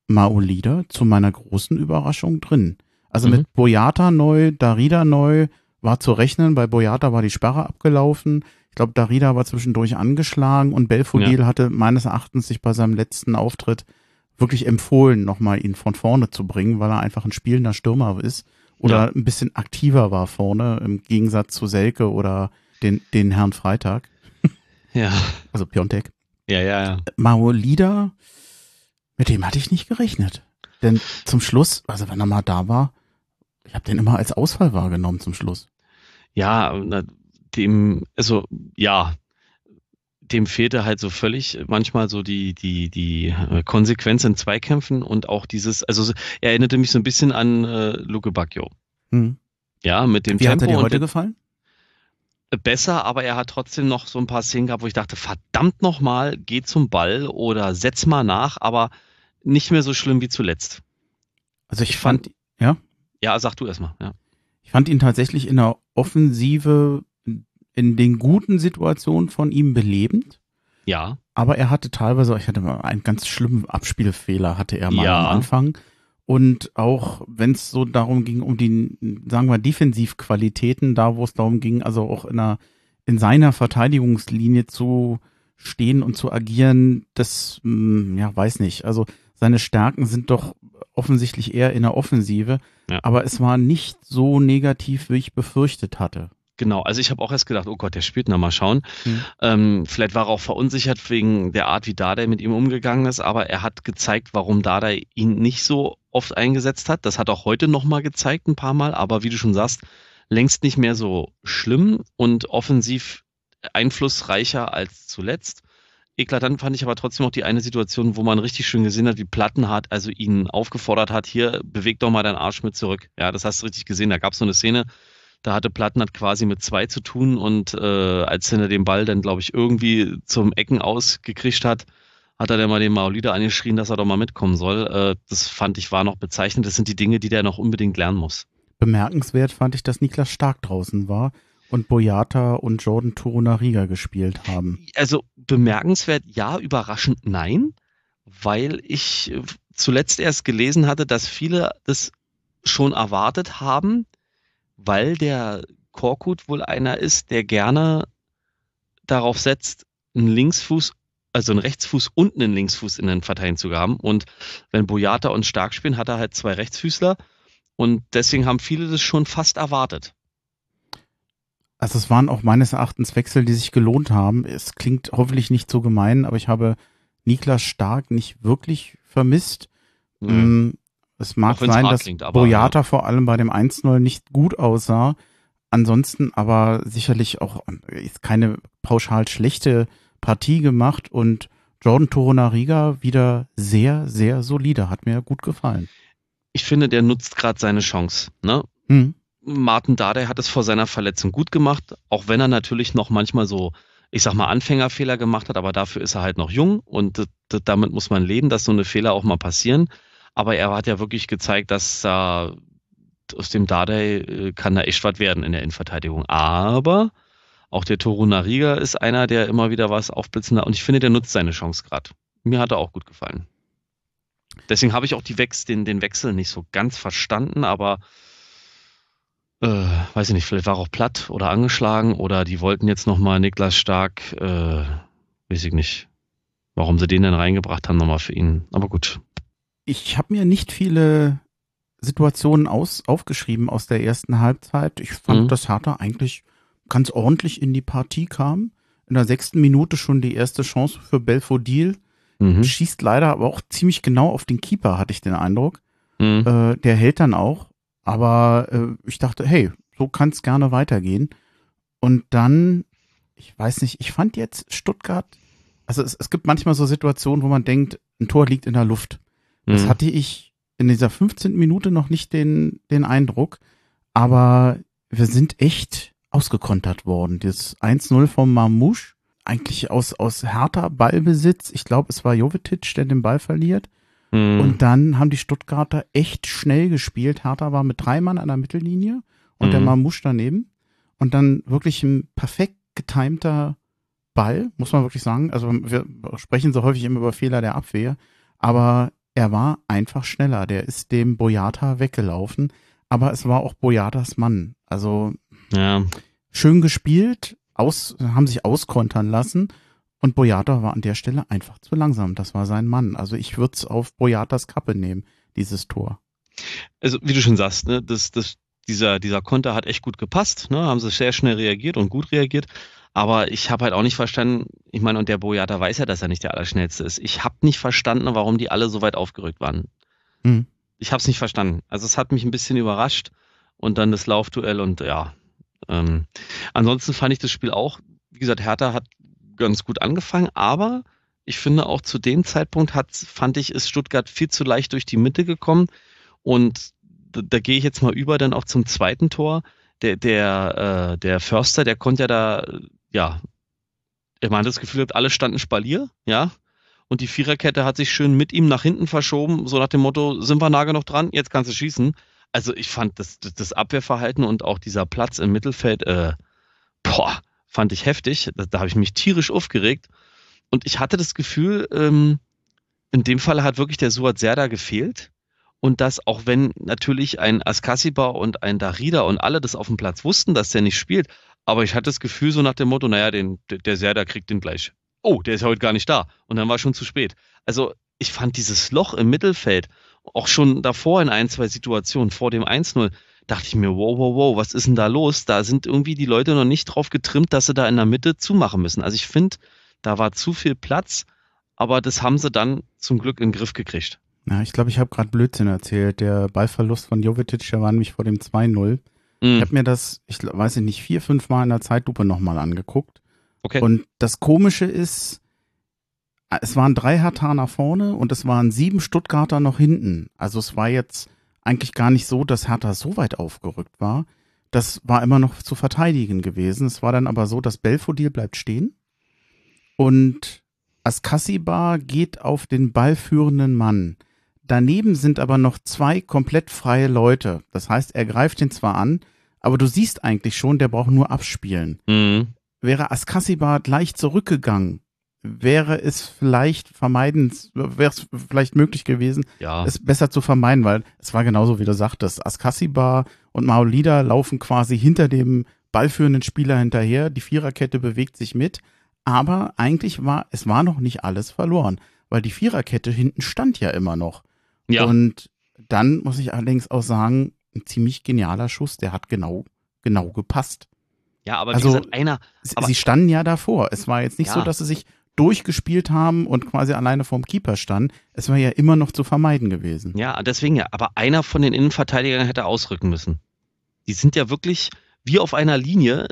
Maolida zu meiner großen Überraschung drin. Also Mhm. mit Boyata neu, Darida neu, war zu rechnen. Bei Boyata war die Sperre abgelaufen. Ich glaube, Darida war zwischendurch angeschlagen und Belfodil hatte meines Erachtens sich bei seinem letzten Auftritt wirklich empfohlen, nochmal ihn von vorne zu bringen, weil er einfach ein spielender Stürmer ist oder Ja. ein bisschen aktiver war vorne, im Gegensatz zu Selke oder den, den Herrn Freitag, Ja. also Piontek. Ja, ja, ja. Maolida, mit dem hatte ich nicht gerechnet. Denn zum Schluss, also wenn er mal da war, ich habe den immer als Ausfall wahrgenommen zum Schluss. Ja, na, dem, also ja, dem fehlte halt so völlig manchmal so die, die, die äh, Konsequenz in Zweikämpfen und auch dieses, also so- er erinnerte mich so ein bisschen an äh, Luke Bacchio. Hm. Ja, mit dem Wie hat Tempo er dir heute gefallen? besser, aber er hat trotzdem noch so ein paar Szenen gehabt, wo ich dachte, verdammt nochmal, geh zum Ball oder setz mal nach, aber nicht mehr so schlimm wie zuletzt. Also ich, Ich fand, fand- ja, Ja, sag du erstmal, ja. ich fand ihn tatsächlich in der Offensive in den guten Situationen von ihm belebend. Ja, Aber er hatte teilweise, ich hatte mal einen ganz schlimmen Abspielfehler, hatte er mal Ja. am Anfang. Und auch wenn es so darum ging, um die, sagen wir, Defensivqualitäten, da wo es darum ging, also auch in, einer, in seiner Verteidigungslinie zu stehen und zu agieren, das, hm, ja, weiß nicht. Also seine Stärken sind doch offensichtlich eher in der Offensive. Ja. Aber es war nicht so negativ, wie ich befürchtet hatte. Genau. Also ich habe auch erst gedacht, oh Gott, der spielt, na mal schauen. Hm. Ähm, vielleicht war er auch verunsichert wegen der Art, wie Dada mit ihm umgegangen ist, aber er hat gezeigt, warum Dada ihn nicht so oft eingesetzt hat. Das hat auch heute nochmal gezeigt, ein paar Mal, aber wie du schon sagst, längst nicht mehr so schlimm und offensiv einflussreicher als zuletzt. eklatant fand ich aber trotzdem auch die eine Situation, wo man richtig schön gesehen hat, wie Plattenhardt also ihn aufgefordert hat, hier, beweg doch mal deinen Arsch mit zurück. Ja, das hast du richtig gesehen. Da gab es so eine Szene, da hatte Plattenhardt quasi mit zwei zu tun und äh, als er den Ball dann, glaube ich, irgendwie zum Ecken ausgekriegt hat, hat er dann mal den Maulida angeschrien, dass er doch mal mitkommen soll. Äh, das fand ich war noch bezeichnend. Das sind die Dinge, die der noch unbedingt lernen muss. Bemerkenswert fand ich, dass Niklas Stark draußen war und Boyata und Jordan Turunariga gespielt haben. Also bemerkenswert ja, überraschend nein, weil ich zuletzt erst gelesen hatte, dass viele das schon erwartet haben, weil der Korkut wohl einer ist, der gerne darauf setzt, einen Linksfuß, also einen Rechtsfuß und einen Linksfuß in den Verteidigungen zu haben. Und wenn Boyata und Stark spielen, hat er halt zwei Rechtsfüßler. Und deswegen haben viele das schon fast erwartet. Also es waren auch meines Erachtens Wechsel, die sich gelohnt haben. Es klingt hoffentlich nicht so gemein, aber ich habe Niklas Stark nicht wirklich vermisst. Mhm. Es mag sein, dass klingt, Boyata ja. vor allem bei dem 1-0 nicht gut aussah. Ansonsten aber sicherlich auch ist keine pauschal schlechte Partie gemacht und Jordan Torunariga wieder sehr, sehr solide. Hat mir gut gefallen. Ich finde, der nutzt gerade seine Chance. Ne? Hm. Martin Dardai hat es vor seiner Verletzung gut gemacht, auch wenn er natürlich noch manchmal so, ich sag mal, Anfängerfehler gemacht hat, aber dafür ist er halt noch jung und damit muss man leben, dass so eine Fehler auch mal passieren. Aber er hat ja wirklich gezeigt, dass da aus dem Dardai äh, kann da echt was werden in der Innenverteidigung. Aber auch der Toru Nariga ist einer, der immer wieder was aufblitzen und ich finde, der nutzt seine Chance gerade. Mir hat er auch gut gefallen. Deswegen habe ich auch Wechsel, den, den Wechsel nicht so ganz verstanden, aber äh, weiß ich nicht, vielleicht war er auch platt oder angeschlagen oder die wollten jetzt nochmal Niklas Stark, äh, weiß ich nicht, warum sie den denn reingebracht haben nochmal für ihn. Aber gut. Ich habe mir nicht viele Situationen aus, aufgeschrieben aus der ersten Halbzeit. Ich fand, mhm. dass Hertha eigentlich ganz ordentlich in die Partie kam. In der sechsten Minute schon die erste Chance für Belfodil. Mhm. Schießt leider aber auch ziemlich genau auf den Keeper, hatte ich den Eindruck. Mhm. Äh, der hält dann auch. Aber äh, ich dachte, hey, so kann es gerne weitergehen. Und dann, ich weiß nicht, ich fand jetzt Stuttgart, also es, es gibt manchmal so Situationen, wo man denkt, ein Tor liegt in der Luft. Mhm. Das hatte ich in dieser 15. Minute noch nicht den, den Eindruck. Aber wir sind echt ausgekontert worden. Das 1-0 vom Mamouche, eigentlich aus, aus härter Ballbesitz. Ich glaube, es war Jovetic, der den Ball verliert. Mhm. Und dann haben die Stuttgarter echt schnell gespielt. Hertha war mit drei Mann an der Mittellinie und mhm. der Mamouche daneben. Und dann wirklich ein perfekt getimter Ball, muss man wirklich sagen. Also wir sprechen so häufig immer über Fehler der Abwehr, aber er war einfach schneller. Der ist dem Boyata weggelaufen, aber es war auch Boyatas Mann. Also ja. schön gespielt, aus, haben sich auskontern lassen und Boyata war an der Stelle einfach zu langsam. Das war sein Mann. Also ich würde es auf Boyatas Kappe nehmen, dieses Tor. Also wie du schon sagst, ne, das, das, dieser, dieser Konter hat echt gut gepasst. Ne, haben sie sehr schnell reagiert und gut reagiert. Aber ich habe halt auch nicht verstanden, ich meine, und der Boyata weiß ja, dass er nicht der Allerschnellste ist. Ich habe nicht verstanden, warum die alle so weit aufgerückt waren. Mhm. Ich habe es nicht verstanden. Also es hat mich ein bisschen überrascht. Und dann das Laufduell und ja. Ähm, ansonsten fand ich das Spiel auch, wie gesagt, Hertha hat ganz gut angefangen, aber ich finde auch zu dem Zeitpunkt hat, fand ich, ist Stuttgart viel zu leicht durch die Mitte gekommen. Und da, da gehe ich jetzt mal über dann auch zum zweiten Tor. Der, der, äh, der Förster, der konnte ja da, ja, er meinte das Gefühl, alle standen Spalier, ja. Und die Viererkette hat sich schön mit ihm nach hinten verschoben, so nach dem Motto, sind wir nahe noch dran, jetzt kannst du schießen. Also ich fand das, das Abwehrverhalten und auch dieser Platz im Mittelfeld, äh, boah, fand ich heftig. Da, da habe ich mich tierisch aufgeregt. Und ich hatte das Gefühl, ähm, in dem Fall hat wirklich der Suat Serda gefehlt. Und dass auch wenn natürlich ein Askasiba und ein Darida und alle das auf dem Platz wussten, dass der nicht spielt, aber ich hatte das Gefühl so nach dem Motto, naja, den, der Serda kriegt den gleich. Oh, der ist heute gar nicht da. Und dann war schon zu spät. Also ich fand dieses Loch im Mittelfeld, auch schon davor in ein, zwei Situationen, vor dem 1-0, dachte ich mir, wow, wow, wow, was ist denn da los? Da sind irgendwie die Leute noch nicht drauf getrimmt, dass sie da in der Mitte zumachen müssen. Also ich finde, da war zu viel Platz, aber das haben sie dann zum Glück in den Griff gekriegt. Ja, ich glaube, ich habe gerade Blödsinn erzählt. Der Ballverlust von Jovetic, der war nämlich vor dem 2-0. Mm. Ich habe mir das, ich weiß nicht, vier, fünf Mal in der Zeitlupe nochmal angeguckt. Okay. Und das Komische ist, es waren drei Hertaner vorne und es waren sieben Stuttgarter noch hinten. Also es war jetzt eigentlich gar nicht so, dass Hertha so weit aufgerückt war. Das war immer noch zu verteidigen gewesen. Es war dann aber so, dass Belfodil bleibt stehen und Askasibar geht auf den ballführenden Mann. Daneben sind aber noch zwei komplett freie Leute. Das heißt, er greift ihn zwar an, aber du siehst eigentlich schon, der braucht nur abspielen. Mhm. Wäre Askasibar gleich zurückgegangen, wäre es vielleicht vermeiden, wäre es vielleicht möglich gewesen, Ja. es besser zu vermeiden, weil es war genauso, wie du sagtest. Askasibar und Maolida laufen quasi hinter dem ballführenden Spieler hinterher. Die Viererkette bewegt sich mit. Aber eigentlich war, es war noch nicht alles verloren, weil die Viererkette hinten stand ja immer noch. Ja. Und dann muss ich allerdings auch sagen, ein ziemlich genialer Schuss, der hat genau, genau gepasst. ja, aber also- gesagt, einer, Sie, Aber- sie standen ja davor. Es war jetzt nicht Ja. so, dass sie sich durchgespielt haben und quasi alleine vorm Keeper standen. Es war ja immer noch zu vermeiden gewesen. Ja, deswegen ja. Aber einer von den Innenverteidigern hätte ausrücken müssen. Die sind ja wirklich wie auf einer Linie.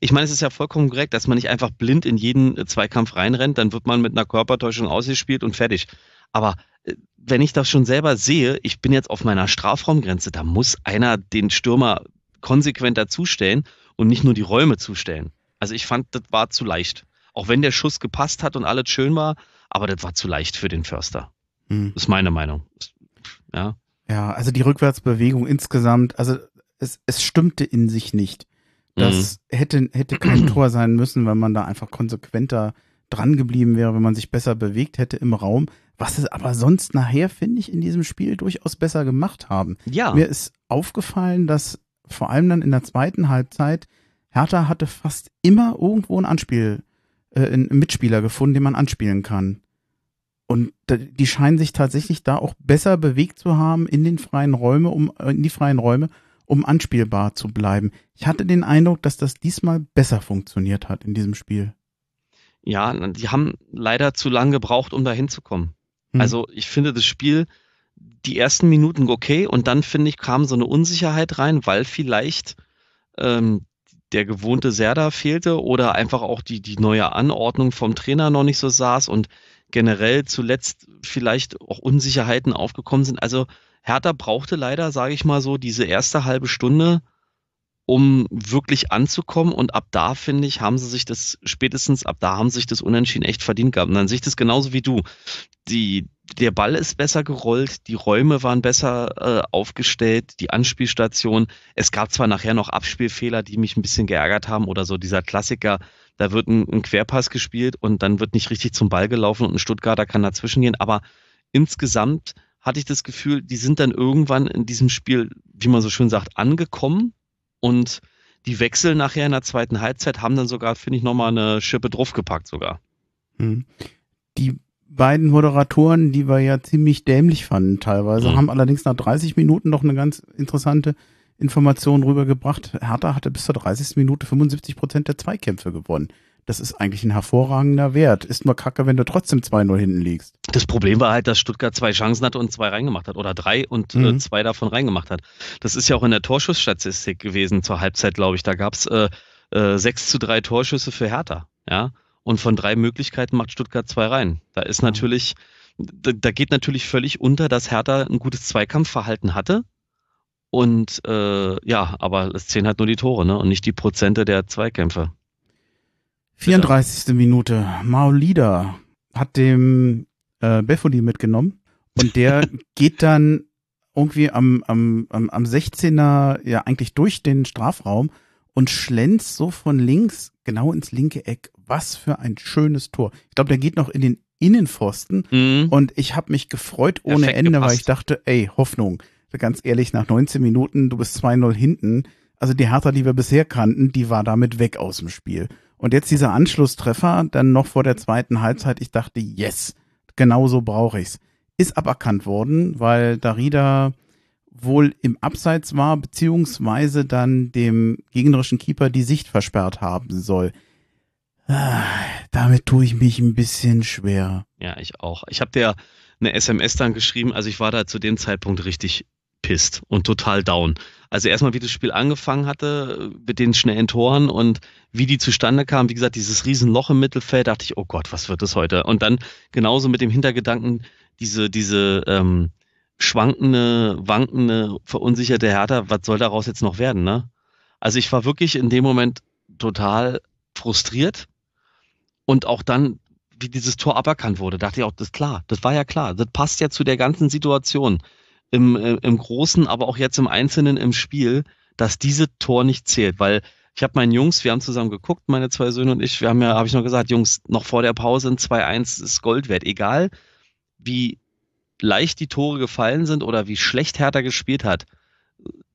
Ich meine, es ist ja vollkommen korrekt, dass man nicht einfach blind in jeden Zweikampf reinrennt, dann wird man mit einer Körpertäuschung ausgespielt und fertig. Aber äh, wenn ich das schon selber sehe, ich bin jetzt auf meiner Strafraumgrenze, da muss einer den Stürmer konsequent dazustellen und nicht nur die Räume zustellen. Also ich fand, das war zu leicht. Auch wenn der Schuss gepasst hat und alles schön war, aber das war zu leicht für den Förster. Hm. Das ist meine Meinung. Ja. Ja, also die Rückwärtsbewegung insgesamt, also es, es stimmte in sich nicht. Das hätte, hätte kein Tor sein müssen, wenn man da einfach konsequenter dran geblieben wäre, wenn man sich besser bewegt hätte im Raum. Was es aber sonst nachher, finde ich, in diesem Spiel durchaus besser gemacht haben. Ja. Mir ist aufgefallen, dass vor allem dann in der zweiten Halbzeit Hertha hatte fast immer irgendwo ein Anspiel, äh, einen Mitspieler gefunden, den man anspielen kann. Und die scheinen sich tatsächlich da auch besser bewegt zu haben in den freien Räume, um äh, in die freien Räume, um anspielbar zu bleiben. Ich hatte den Eindruck, dass das diesmal besser funktioniert hat in diesem Spiel. Ja, die haben leider zu lange gebraucht, um da hinzukommen. Hm. Also ich finde das Spiel, die ersten Minuten okay und dann finde ich, kam so eine Unsicherheit rein, weil vielleicht ähm, der gewohnte Serda fehlte oder einfach auch die, die neue Anordnung vom Trainer noch nicht so saß und generell zuletzt vielleicht auch Unsicherheiten aufgekommen sind. Also Hertha brauchte leider, sage ich mal so, diese erste halbe Stunde, um wirklich anzukommen. Und ab da, finde ich, haben sie sich das, spätestens ab da haben sie sich das Unentschieden echt verdient gehabt. Und dann sehe ich das genauso wie du. Die, der Ball ist besser gerollt, die Räume waren besser äh, aufgestellt, die Anspielstation. Es gab zwar nachher noch Abspielfehler, die mich ein bisschen geärgert haben oder so dieser Klassiker, da wird ein, ein Querpass gespielt und dann wird nicht richtig zum Ball gelaufen und ein Stuttgarter kann dazwischen gehen. Aber insgesamt hatte ich das Gefühl, die sind dann irgendwann in diesem Spiel, wie man so schön sagt, angekommen und die Wechsel nachher in der zweiten Halbzeit haben dann sogar, finde ich, nochmal eine Schippe draufgepackt sogar. Hm. Die beiden Moderatoren, die wir ja ziemlich dämlich fanden teilweise, Mhm. haben allerdings nach 30 Minuten noch eine ganz interessante Information rübergebracht. Hertha hatte bis zur 30. Minute 75 Prozent der Zweikämpfe gewonnen. Das ist eigentlich ein hervorragender Wert. Ist nur kacke, wenn du trotzdem 2-0 hinten liegst. Das Problem war halt, dass Stuttgart zwei Chancen hatte und zwei reingemacht hat oder drei und äh, Mhm. zwei davon reingemacht hat. Das ist ja auch in der Torschussstatistik gewesen zur Halbzeit, glaube ich. Da gab es äh, äh, 6 zu 3 Torschüsse für Hertha. Ja? Und von drei Möglichkeiten macht Stuttgart zwei rein. Da ist Mhm. natürlich, da, da geht natürlich völlig unter, dass Hertha ein gutes Zweikampfverhalten hatte. Und äh, ja, aber es zählen halt nur die Tore, ne? Und nicht die Prozente der Zweikämpfe. 34. Minute. Maolida hat dem äh, Befodi mitgenommen und der geht dann irgendwie am, am, am, am 16er ja eigentlich durch den Strafraum und schlänzt so von links genau ins linke Eck. Was für ein schönes Tor. Ich glaube, der geht noch in den Innenpfosten Mhm. und ich habe mich gefreut ohne Perfekt Ende, weil gepasst. ich dachte, ey, Hoffnung. Ganz ehrlich, nach 19 Minuten, du bist 2-0 hinten. Also die Hertha, die wir bisher kannten, die war damit weg aus dem Spiel. Und jetzt dieser Anschlusstreffer, dann noch vor der zweiten Halbzeit, ich dachte, yes, genau so brauche ich's. Ist aberkannt worden, weil Darida wohl im Abseits war, beziehungsweise dann dem gegnerischen Keeper die Sicht versperrt haben soll. Ah, damit tue ich mich ein bisschen schwer. Ja, ich auch. Ich habe dir eine SMS dann geschrieben, also ich war da zu dem Zeitpunkt richtig pisst und total down. Also erstmal, wie das Spiel angefangen hatte, mit den schnellen Toren und wie die zustande kamen. Wie gesagt, dieses Riesenloch im Mittelfeld, dachte ich, oh Gott, was wird das heute? Und dann genauso mit dem Hintergedanken, diese, diese ähm, schwankende, wankende, verunsicherte Hertha, was soll daraus jetzt noch werden, ne? Also ich war wirklich in dem Moment total frustriert und auch dann, wie dieses Tor aberkannt wurde, dachte ich auch, das ist klar, das war ja klar, das passt ja zu der ganzen Situation im, äh, im Großen, aber auch jetzt im Einzelnen im Spiel, dass diese Tor nicht zählt, weil ich habe meinen Jungs, wir haben zusammen geguckt, meine zwei Söhne und ich, wir haben ja, habe ich noch gesagt, Jungs, noch vor der Pause ein 2-1 ist Gold wert, egal wie leicht die Tore gefallen sind oder wie schlecht Hertha gespielt hat.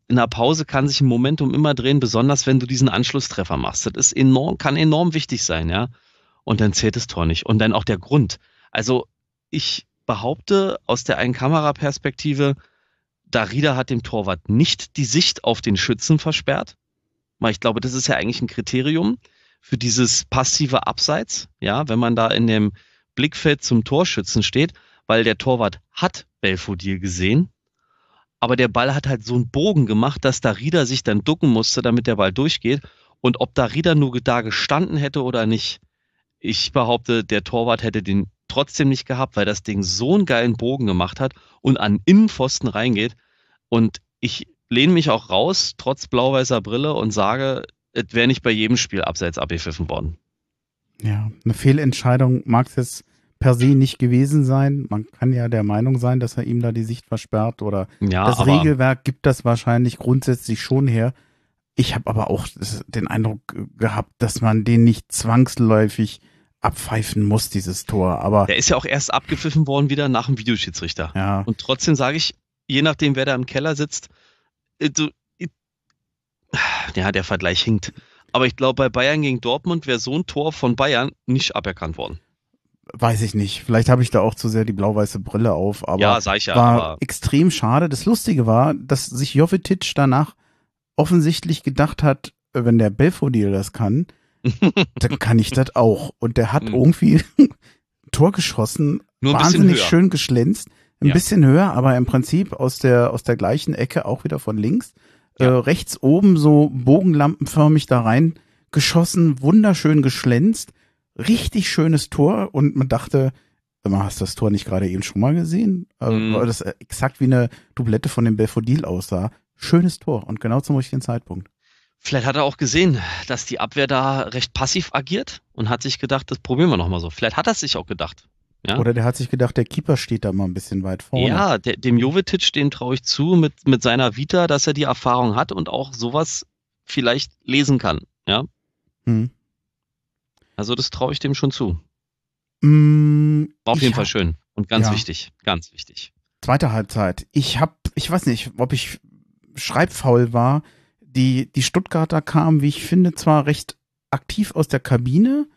In der Pause kann sich ein Momentum immer drehen, besonders wenn du diesen Anschlusstreffer machst. Das ist enorm, kann enorm wichtig sein, ja. Und dann zählt das Tor nicht. Und dann auch der Grund. Also ich behaupte aus der Einkameraperspektive, Darida hat dem Torwart nicht die Sicht auf den Schützen versperrt. Weil ich glaube, das ist ja eigentlich ein Kriterium für dieses passive Abseits. Ja, wenn man da in dem Blickfeld zum Torschützen steht, weil der Torwart hat Belfodil gesehen, aber der Ball hat halt so einen Bogen gemacht, dass Darida sich dann ducken musste, damit der Ball durchgeht. Und ob Darida nur da gestanden hätte oder nicht, ich behaupte, der Torwart hätte den trotzdem nicht gehabt, weil das Ding so einen geilen Bogen gemacht hat und an Innenpfosten reingeht. Und ich lehne mich auch raus, trotz blau-weißer Brille, und sage, es wäre nicht bei jedem Spiel abseits abgepfiffen worden. Ja, eine Fehlentscheidung mag es jetzt per se nicht gewesen sein. Man kann ja der Meinung sein, dass er ihm da die Sicht versperrt oder Ja, das Regelwerk gibt das wahrscheinlich grundsätzlich schon her. Ich habe aber auch den Eindruck gehabt, dass man den nicht zwangsläufig abpfeifen muss, dieses Tor. Aber der ist ja auch erst abgepfiffen worden wieder nach dem Videoschiedsrichter. ja, Und trotzdem sage ich, je nachdem, wer da im Keller sitzt, äh, du, ja, der Vergleich hinkt. Aber ich glaube, bei Bayern gegen Dortmund wäre so ein Tor von Bayern nicht aberkannt worden. weiß ich nicht. Vielleicht habe ich da auch zu sehr die blau-weiße Brille auf, aber ja, sag ich ja. war Aber extrem schade. Das Lustige war, dass sich Jovetic danach offensichtlich gedacht hat, wenn der Belfodil das kann, dann kann ich das auch. Und der hat Mhm. irgendwie Tor geschossen, nur wahnsinnig schön geschlänzt, ein Ja. bisschen höher, aber im Prinzip aus der, aus der gleichen Ecke, auch wieder von links, Ja. äh, rechts oben so bogenlampenförmig da rein geschossen, wunderschön geschlänzt, richtig schönes Tor und man dachte, hast du das Tor nicht gerade eben schon mal gesehen? Äh, Mhm. Weil das exakt wie eine Doublette von dem Belfodil aussah. Schönes Tor und genau zum richtigen Zeitpunkt. Vielleicht hat er auch gesehen, dass die Abwehr da recht passiv agiert und hat sich gedacht, das probieren wir nochmal so. Vielleicht hat er es sich auch gedacht. Ja, Oder der hat sich gedacht, der Keeper steht da mal ein bisschen weit vorne. ja der, dem Jovetic, dem traue ich zu mit, mit seiner Vita, dass er die Erfahrung hat und auch sowas vielleicht lesen kann. Ja, Hm. also das traue ich dem schon zu. Mm, War auf jeden hab- Fall schön und ganz Ja. wichtig, ganz wichtig. Zweite Halbzeit. Ich hab, ich weiß nicht, ob ich schreibfaul war. Die, die Stuttgarter kamen, wie ich finde, zwar recht aktiv aus der Kabine,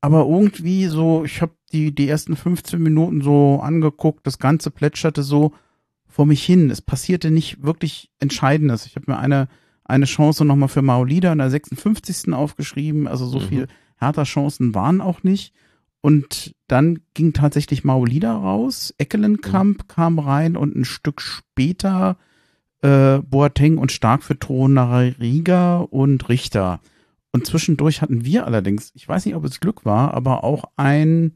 aber irgendwie so, ich habe die, die ersten 15 Minuten so angeguckt, das Ganze plätscherte so vor mich hin. Es passierte nicht wirklich Entscheidendes. Ich habe mir eine, eine Chance nochmal für Maolida in der 56. aufgeschrieben, also so Mhm. viel härter Chancen waren auch nicht. Und dann ging tatsächlich Maolida raus, Eckelenkamp kam rein und ein Stück später äh, Boateng und Stark für Torunariga und Richter. Und zwischendurch hatten wir allerdings, ich weiß nicht, ob es Glück war, aber auch ein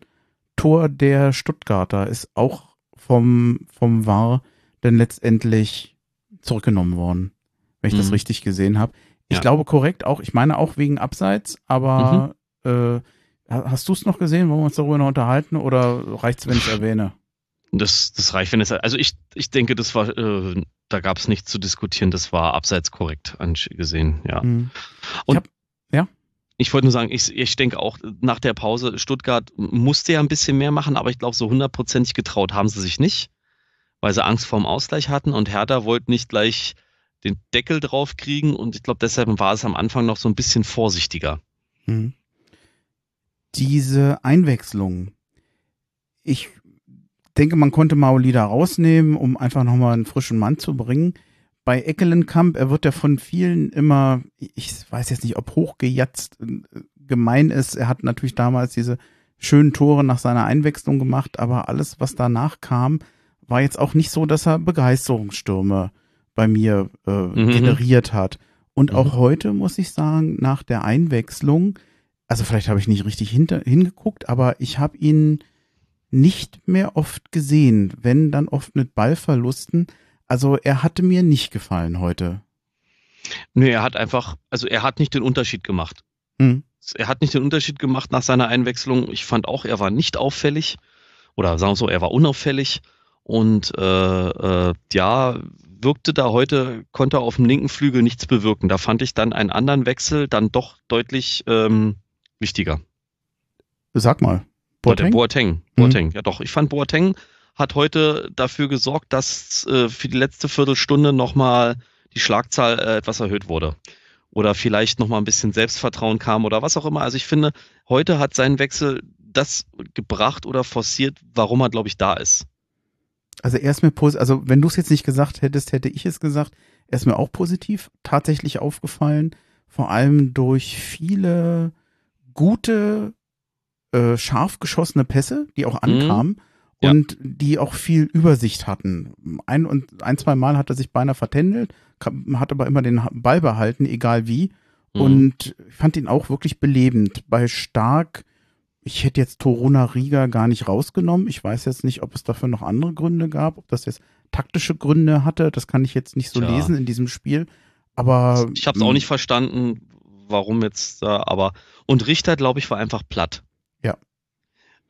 Tor der Stuttgarter ist auch vom, vom VAR dann letztendlich zurückgenommen worden, wenn ich das Mhm. richtig gesehen habe. Ich Ja. glaube korrekt auch, ich meine auch wegen Abseits, aber äh, ha- hast du es noch gesehen? Wollen wir uns darüber noch unterhalten oder reicht's, wenn ich erwähne? Das, das reicht, wenn es. Also ich, ich denke, das war, äh, da gab es nichts zu diskutieren, das war abseits korrekt angesehen, ja. Hm. Und- hab- ja? Ich wollte nur sagen, ich, ich denke auch, nach der Pause, Stuttgart musste ja ein bisschen mehr machen, aber ich glaube, so hundertprozentig getraut haben sie sich nicht, weil sie Angst vorm Ausgleich hatten und Hertha wollte nicht gleich den Deckel drauf kriegen und ich glaube, deshalb war es am Anfang noch so ein bisschen vorsichtiger. Hm. Diese Einwechslung. Ich denke, man konnte Maolida rausnehmen, um einfach nochmal einen frischen Mann zu bringen. Bei Eckelenkamp, er wird ja von vielen immer, ich weiß jetzt nicht, ob hochgejatzt äh, gemein ist. Er hat natürlich damals diese schönen Tore nach seiner Einwechslung gemacht, aber alles, was danach kam, war jetzt auch nicht so, dass er Begeisterungsstürme bei mir äh, Mhm. generiert hat. Und Mhm. auch heute muss ich sagen, nach der Einwechslung, also vielleicht habe ich nicht richtig hinter, hingeguckt, aber ich habe ihn nicht mehr oft gesehen, wenn dann oft mit Ballverlusten. Also er hatte mir nicht gefallen heute. Nö, er hat einfach, also er hat nicht den Unterschied gemacht. Hm. Er hat nicht den Unterschied gemacht nach seiner Einwechslung. Ich fand auch, er war nicht auffällig. Oder sagen wir so, er war unauffällig. Und äh, äh, ja, wirkte da heute, konnte auf dem linken Flügel nichts bewirken. Da fand ich dann einen anderen Wechsel dann doch deutlich ähm, wichtiger. Sag mal. Boateng? Boateng? Boateng. Boateng. Ja doch, ich fand Boateng hat heute dafür gesorgt, dass äh, für die letzte Viertelstunde nochmal die Schlagzahl äh, etwas erhöht wurde. Oder vielleicht nochmal ein bisschen Selbstvertrauen kam oder was auch immer. Also ich finde, heute hat sein Wechsel das gebracht oder forciert, warum er, glaube ich, da ist. Also er ist mir positiv, also wenn du es jetzt nicht gesagt hättest, hätte ich es gesagt. Er ist mir auch positiv tatsächlich aufgefallen, vor allem durch viele gute, äh, scharf geschossene Pässe, die auch ankamen Ja. und die auch viel Übersicht hatten. Ein und ein, zwei Mal hat er sich beinahe vertändelt, hat aber immer den Ball behalten, egal wie. Mhm. Und ich fand ihn auch wirklich belebend. Bei Stark, ich hätte jetzt Toruna Riga gar nicht rausgenommen. Ich weiß jetzt nicht, ob es dafür noch andere Gründe gab, ob das jetzt taktische Gründe hatte. Das kann ich jetzt nicht so Tja. lesen in diesem Spiel. Aber ich habe es auch nicht verstanden, warum jetzt da, aber und Richter, glaube ich, war einfach platt.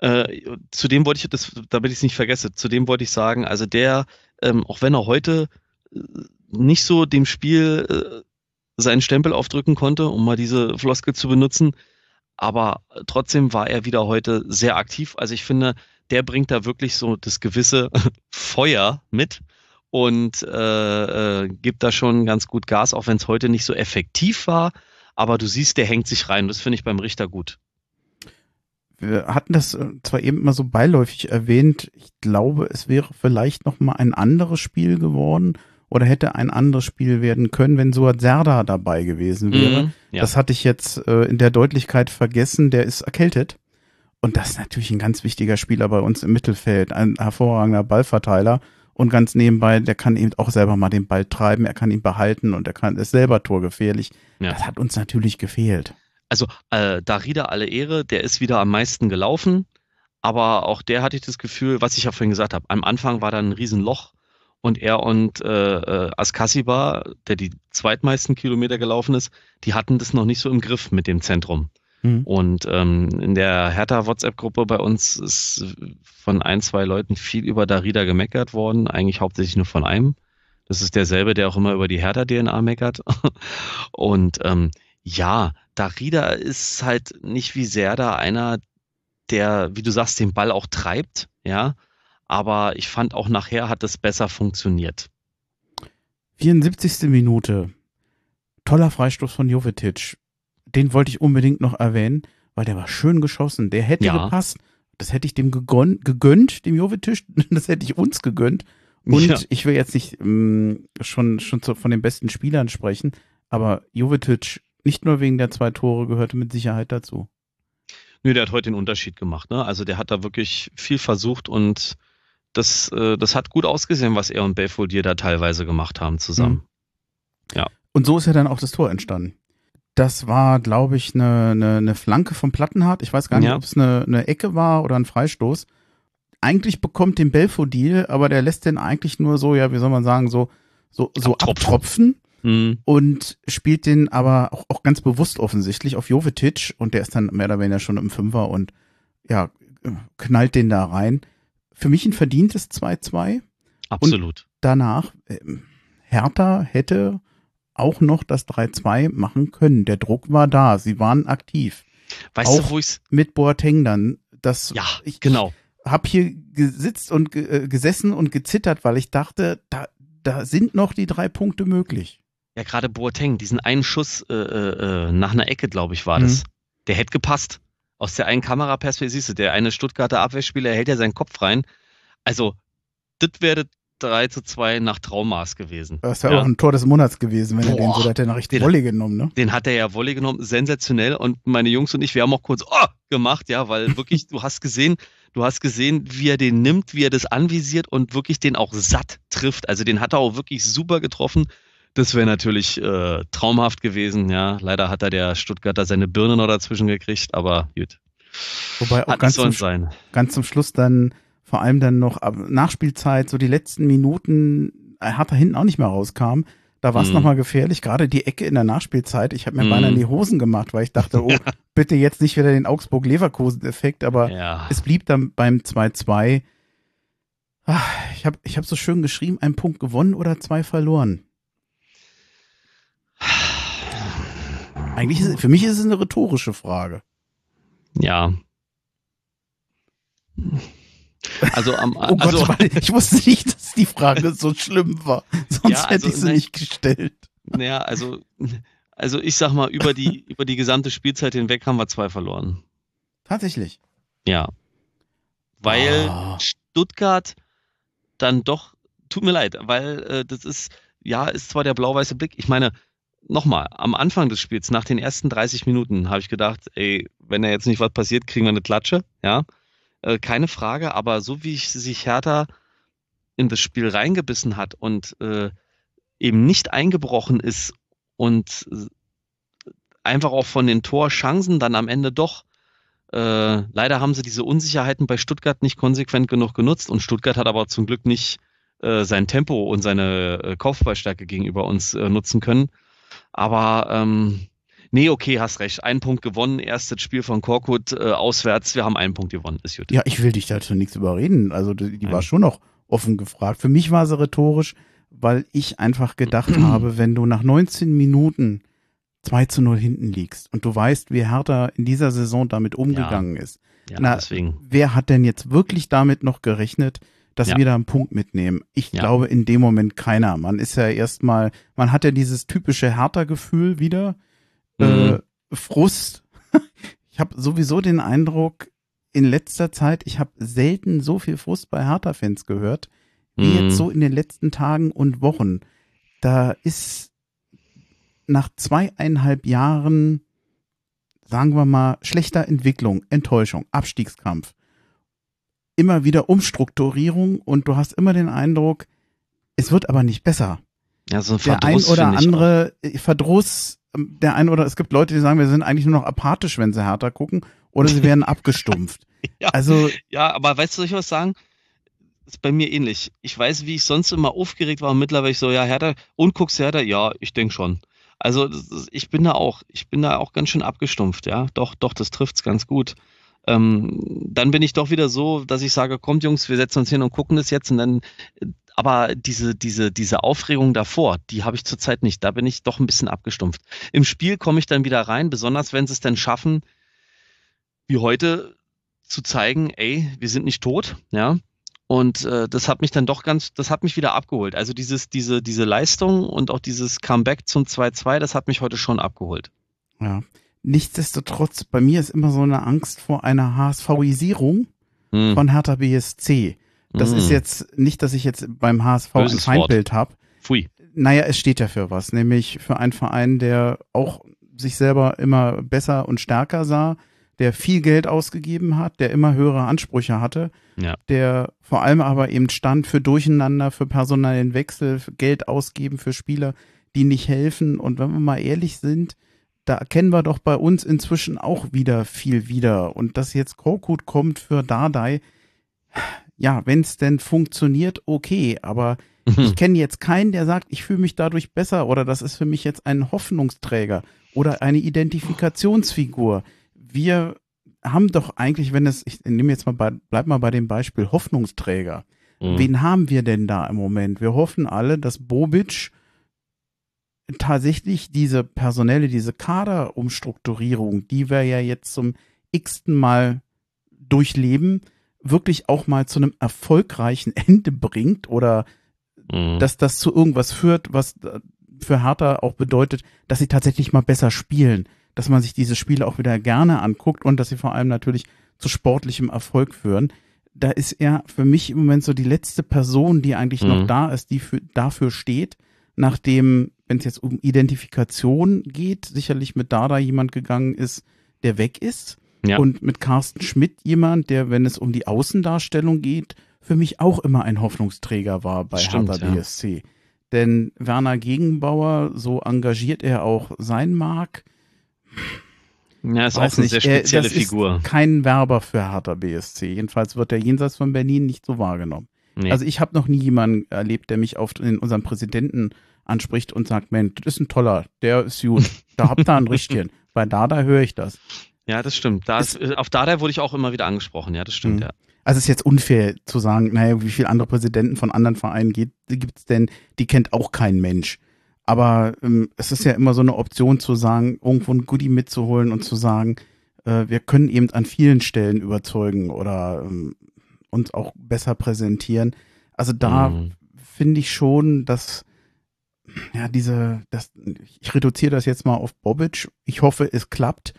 Äh, zudem wollte ich, das, damit ich es nicht vergesse, zudem wollte ich sagen, also der, ähm, auch wenn er heute äh, nicht so dem Spiel äh, seinen Stempel aufdrücken konnte, um mal diese Floskel zu benutzen, aber trotzdem war er wieder heute sehr aktiv. Also ich finde, der bringt da wirklich so das gewisse Feuer mit und äh, äh, gibt da schon ganz gut Gas, auch wenn es heute nicht so effektiv war. Aber du siehst, der hängt sich rein. Das finde ich beim Richter gut. Wir hatten das äh, zwar eben mal so beiläufig erwähnt. Ich glaube, es wäre vielleicht noch mal ein anderes Spiel geworden oder hätte ein anderes Spiel werden können, wenn Suat Serda dabei gewesen wäre. Mhm. Ja. Das hatte ich jetzt äh, in der Deutlichkeit vergessen. Der ist erkältet. Und das ist natürlich ein ganz wichtiger Spieler bei uns im Mittelfeld. Ein hervorragender Ballverteiler. Und ganz nebenbei, der kann eben auch selber mal den Ball treiben. Er kann ihn behalten und er kann, ist selber torgefährlich. Ja. Das hat uns natürlich gefehlt. Also äh, Darida alle Ehre, der ist wieder am meisten gelaufen, aber auch der hatte ich das Gefühl, was ich ja vorhin gesagt habe, am Anfang war da ein Riesenloch und er und äh, äh, Askasiba, der die zweitmeisten Kilometer gelaufen ist, die hatten das noch nicht so im Griff mit dem Zentrum. Mhm. Und ähm, in der Hertha-WhatsApp-Gruppe bei uns ist von ein, zwei Leuten viel über Darida gemeckert worden, eigentlich hauptsächlich nur von einem. Das ist derselbe, der auch immer über die Hertha-DNA meckert. Und ähm, ja, Darida ist halt nicht wie Serda einer, der, wie du sagst, den Ball auch treibt, ja. Aber ich fand auch nachher hat es besser funktioniert. 74. Minute. Toller Freistoß von Jovetic. Den wollte ich unbedingt noch erwähnen, weil der war schön geschossen. Der hätte Ja. gepasst. Das hätte ich dem gegönnt, gegönnt dem Jovetic. Das hätte ich uns gegönnt. Und Ja. ich will jetzt nicht ähm, schon, schon zu, von den besten Spielern sprechen, aber Jovetic nicht nur wegen der zwei Tore gehörte mit Sicherheit dazu. Nö, der hat heute den Unterschied gemacht. Ne? Also der hat da wirklich viel versucht und das, äh, das hat gut ausgesehen, was er und Belfodil da teilweise gemacht haben zusammen. Und so ist ja dann auch das Tor entstanden. Das war, glaube ich, eine, eine, eine Flanke vom Plattenhardt. Ich weiß gar nicht, Ja. ob es eine, eine Ecke war oder ein Freistoß. Eigentlich bekommt den Belfodil, aber der lässt den eigentlich nur so, ja, wie soll man sagen, so, so, so Abtropfen. abtropfen Hm, und spielt den aber auch, auch ganz bewusst offensichtlich auf Jovetic und der ist dann mehr oder weniger schon im Fünfer und ja, knallt den da rein. Für mich ein verdientes 2-2 absolut. danach, ähm, Hertha hätte auch noch das 3-2 machen können. Der Druck war da, sie waren aktiv. weißt auch- du, wo ich's? Mit Boateng dann, das, Ja, ich, genau. hab hier gesitzt und äh, gesessen und gezittert, weil ich dachte, da, da sind noch die drei Punkte möglich. Ja, gerade Boateng, diesen einen Schuss äh, äh, äh, nach einer Ecke, glaube ich, war Mhm. das. Der hätte gepasst. Aus der einen Kameraperspektive siehst du, der eine Stuttgarter Abwehrspieler hält ja seinen Kopf rein. Also, das wäre 3 zu 2 nach Traumaß gewesen. Das wäre Ja. auch ein Tor des Monats gewesen, wenn er den Boah. so, da hat er noch richtig Volley genommen, ne? Den hat er ja Volley genommen, sensationell. Und meine Jungs und ich, wir haben auch kurz oh, gemacht, ja, weil wirklich, du hast gesehen, du hast gesehen, wie er den nimmt, wie er das anvisiert und wirklich den auch satt trifft. Also den hat er auch wirklich super getroffen. Das wäre natürlich äh, traumhaft gewesen. Ja, leider hat er der Stuttgarter seine Birne noch dazwischen gekriegt, aber gut. Wobei auch ganz zum, sein. ganz zum Schluss dann vor allem dann noch Nachspielzeit, so die letzten Minuten, er hat da hinten auch nicht mehr rauskam. Da war es mm. nochmal gefährlich, gerade die Ecke in der Nachspielzeit. Ich habe mir mm. beinahe in die Hosen gemacht, weil ich dachte, oh, ja. bitte jetzt nicht wieder den Augsburg-Leverkusen-Effekt, aber ja. es blieb dann beim 2-2. Ich habe ich hab so schön geschrieben, ein Punkt gewonnen oder zwei verloren. Eigentlich ist, für mich ist es eine rhetorische Frage. Ja. Also am oh Gott, also, ich wusste nicht, dass die Frage so schlimm war. Sonst ja, also, hätte ich sie ne, nicht gestellt. Naja, also, also ich sag mal, über die, über die gesamte Spielzeit hinweg haben wir zwei verloren. Tatsächlich. Ja. Weil oh. Stuttgart dann doch, tut mir leid, weil äh, das ist, ja, ist zwar der blau-weiße Blick. Ich meine, nochmal, am Anfang des Spiels, nach den ersten 30 Minuten, habe ich gedacht, ey, wenn da jetzt nicht was passiert, kriegen wir eine Klatsche, ja. Äh, keine Frage, aber so wie sich Hertha in das Spiel reingebissen hat und äh, eben nicht eingebrochen ist und äh, einfach auch von den Torchancen dann am Ende doch äh, leider haben sie diese Unsicherheiten bei Stuttgart nicht konsequent genug genutzt und Stuttgart hat aber zum Glück nicht äh, sein Tempo und seine äh, Kaufballstärke gegenüber uns nutzen können. Aber ähm, nee, okay, hast recht. Ein Punkt gewonnen, erstes Spiel von Korkut äh, auswärts. Wir haben einen Punkt gewonnen. Ist gut. Ja, ich will dich dazu nichts überreden. Also die, die war schon noch offen gefragt. Für mich war sie rhetorisch, weil ich einfach gedacht habe, wenn du nach 19 Minuten 2 zu 0 hinten liegst und du weißt, wie Hertha in dieser Saison damit umgegangen ja. ist. Ja, na, deswegen. Wer hat denn jetzt wirklich damit noch gerechnet, dass ja. wir da einen Punkt mitnehmen. Ich ja. glaube in dem Moment keiner. Man ist ja erstmal, man hat ja dieses typische Hertha-Gefühl wieder, mhm. äh, Frust. ich habe sowieso den Eindruck, in letzter Zeit, ich habe selten so viel Frust bei Hertha-Fans gehört, wie mhm. jetzt so in den letzten Tagen und Wochen. Da ist nach zweieinhalb Jahren, sagen wir mal, schlechter Entwicklung, Enttäuschung, Abstiegskampf, immer wieder Umstrukturierung und du hast immer den Eindruck, es wird aber nicht besser. Ja, so ein der ein oder andere Verdruss, ähm, der ein oder es gibt Leute, die sagen, wir sind eigentlich nur noch apathisch, wenn sie härter gucken, oder sie werden abgestumpft. ja, also ja, aber weißt du, soll ich was sagen? Ist bei mir ähnlich. Ich weiß, wie ich sonst immer aufgeregt war und mittlerweile so, ja, härter und guckst härter, ja, ich denke schon. Also ich bin da auch, ich bin da auch ganz schön abgestumpft, ja. Doch, doch, das trifft's ganz gut ähm, dann bin ich doch wieder so, dass ich sage, kommt Jungs, wir setzen uns hin und gucken das jetzt und dann aber diese, diese, diese Aufregung davor, die habe ich zurzeit nicht. Da bin ich doch ein bisschen abgestumpft. Im Spiel komme ich dann wieder rein, besonders wenn sie es dann schaffen, wie heute zu zeigen, ey, wir sind nicht tot, ja. Und äh, das hat mich dann doch ganz, das hat mich wieder abgeholt. Also dieses, diese, diese Leistung und auch dieses Comeback zum 2-2, das hat mich heute schon abgeholt. Ja. Nichtsdestotrotz, bei mir ist immer so eine Angst vor einer HSVisierung hm. von Hertha BSC. Das hm. ist jetzt nicht, dass ich jetzt beim HSV Böses ein Feindbild habe. Pfui. Naja, es steht ja für was, nämlich für einen Verein, der auch sich selber immer besser und stärker sah, der viel Geld ausgegeben hat, der immer höhere Ansprüche hatte, ja. der vor allem aber eben stand für Durcheinander, für personellen Wechsel, für Geld ausgeben für Spieler, die nicht helfen. Und wenn wir mal ehrlich sind, da erkennen wir doch bei uns inzwischen auch wieder viel wieder. Und dass jetzt Korkut kommt für Dardai, ja, wenn es denn funktioniert, okay, aber mhm. ich kenne jetzt keinen, der sagt, ich fühle mich dadurch besser oder das ist für mich jetzt ein Hoffnungsträger oder eine Identifikationsfigur. Wir haben doch eigentlich, wenn es, ich nehme jetzt mal bei, bleib mal bei dem Beispiel Hoffnungsträger. Mhm. Wen haben wir denn da im Moment? Wir hoffen alle, dass Bobic tatsächlich diese personelle, diese Kaderumstrukturierung, die wir ja jetzt zum x-ten Mal durchleben, wirklich auch mal zu einem erfolgreichen Ende bringt oder mhm. dass das zu irgendwas führt, was für Hertha auch bedeutet, dass sie tatsächlich mal besser spielen, dass man sich diese Spiele auch wieder gerne anguckt und dass sie vor allem natürlich zu sportlichem Erfolg führen. Da ist er für mich im Moment so die letzte Person, die eigentlich mhm. noch da ist, die für, dafür steht, nachdem wenn es jetzt um Identifikation geht, sicherlich mit Dada jemand gegangen ist, der weg ist. Ja. Und mit Carsten Schmidt jemand, der, wenn es um die Außendarstellung geht, für mich auch immer ein Hoffnungsträger war bei Stimmt, Hertha ja. BSC. Denn Werner Gegenbauer, so engagiert er auch sein mag, Ja, ist weiß auch eine nicht, sehr spezielle das Figur. ist kein Werber für Hertha BSC. Jedenfalls wird er jenseits von Berlin nicht so wahrgenommen. Nee. Also ich habe noch nie jemanden erlebt, der mich auf in unserem Präsidenten anspricht und sagt, Mensch, das ist ein toller, der ist gut, da habt ihr einen richtigen. Bei Dada höre ich das. ja, das stimmt. Da ist, auf Dada wurde ich auch immer wieder angesprochen. Ja, das stimmt, Mhm. ja. Also es ist jetzt unfair zu sagen, naja, wie viele andere Präsidenten von anderen Vereinen gibt es denn, die kennt auch kein Mensch. Aber ähm, es ist ja immer so eine Option zu sagen, irgendwo ein Goodie mitzuholen und zu sagen, äh, wir können eben an vielen Stellen überzeugen oder ähm, uns auch besser präsentieren. Also da Mhm. finde ich schon, dass ja diese, das, ich reduziere das jetzt mal auf Bobic. Ich hoffe, es klappt,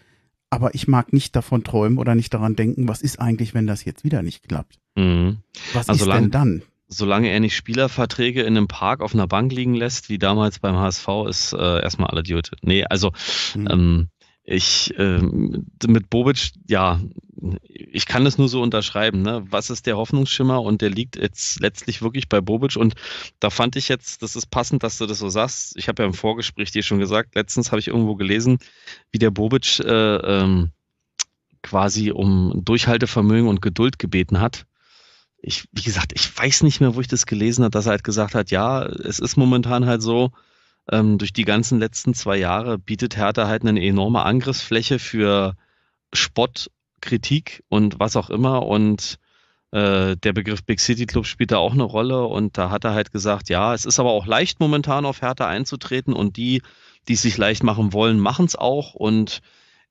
aber ich mag nicht davon träumen oder nicht daran denken, was ist eigentlich, wenn das jetzt wieder nicht klappt? Mhm. Was Also ist lang- denn dann? Solange er nicht Spielerverträge in einem Park auf einer Bank liegen lässt, wie damals beim HSV, ist äh, erstmal alle Dude. Nee, also Hm. ähm, ich ähm, mit Bobic, ja, ich kann es nur so unterschreiben. Ne? Was ist der Hoffnungsschimmer? Und der liegt jetzt letztlich wirklich bei Bobic. Und da fand ich jetzt, das ist passend, dass du das so sagst. Ich habe ja im Vorgespräch dir schon gesagt, letztens habe ich irgendwo gelesen, wie der Bobic äh, ähm, quasi um Durchhaltevermögen und Geduld gebeten hat. Ich, wie gesagt, ich weiß nicht mehr, wo ich das gelesen habe, dass er halt gesagt hat, ja, es ist momentan halt so, ähm, durch die ganzen letzten zwei Jahre bietet Hertha halt eine enorme Angriffsfläche für Spott, Kritik und was auch immer. Und äh, der Begriff Big City Club spielt da auch eine Rolle. Und da hat er halt gesagt, ja, es ist aber auch leicht momentan auf Hertha einzutreten und die, die es sich leicht machen wollen, machen es auch. Und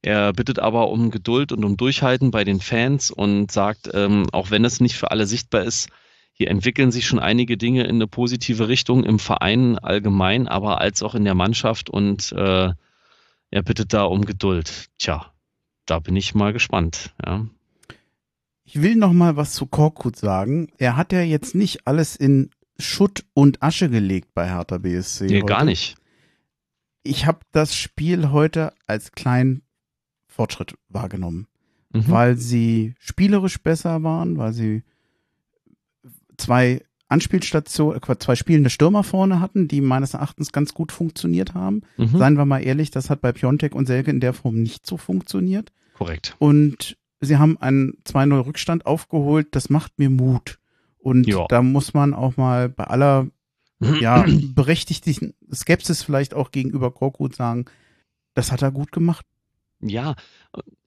er bittet aber um Geduld und um Durchhalten bei den Fans und sagt, ähm, auch wenn es nicht für alle sichtbar ist, hier entwickeln sich schon einige Dinge in eine positive Richtung im Verein allgemein, aber als auch in der Mannschaft und äh, er bittet da um Geduld. Tja, da bin ich mal gespannt. Ja. Ich will noch mal was zu Korkut sagen. Er hat ja jetzt nicht alles in Schutt und Asche gelegt bei Hertha BSC. Nee, heute. gar nicht. Ich habe das Spiel heute als kleinen Fortschritt wahrgenommen, Mhm. weil sie spielerisch besser waren, weil sie zwei Anspielstationen, äh, zwei spielende Stürmer vorne hatten, die meines Erachtens ganz gut funktioniert haben. Mhm. Seien wir mal ehrlich, das hat bei Piontek und Selke in der Form nicht so funktioniert. Korrekt. Und sie haben einen 2-0 Rückstand aufgeholt. Das macht mir Mut. Und Ja. da muss man auch mal bei aller ja, berechtigten Skepsis vielleicht auch gegenüber Korkut sagen, das hat er gut gemacht. Ja,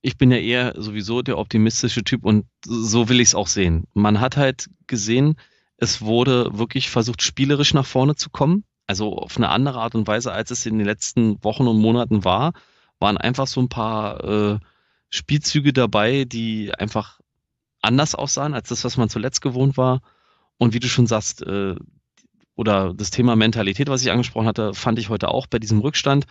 ich bin ja eher sowieso der optimistische Typ und so will ich es auch sehen. Man hat halt gesehen, es wurde wirklich versucht, spielerisch nach vorne zu kommen. Also auf eine andere Art und Weise, als es in den letzten Wochen und Monaten war, waren einfach so ein paar äh, Spielzüge dabei, die einfach anders aussahen als das, was man zuletzt gewohnt war. Und wie du schon sagst, äh, oder das Thema Mentalität, was ich angesprochen hatte, fand ich heute auch bei diesem Rückstand.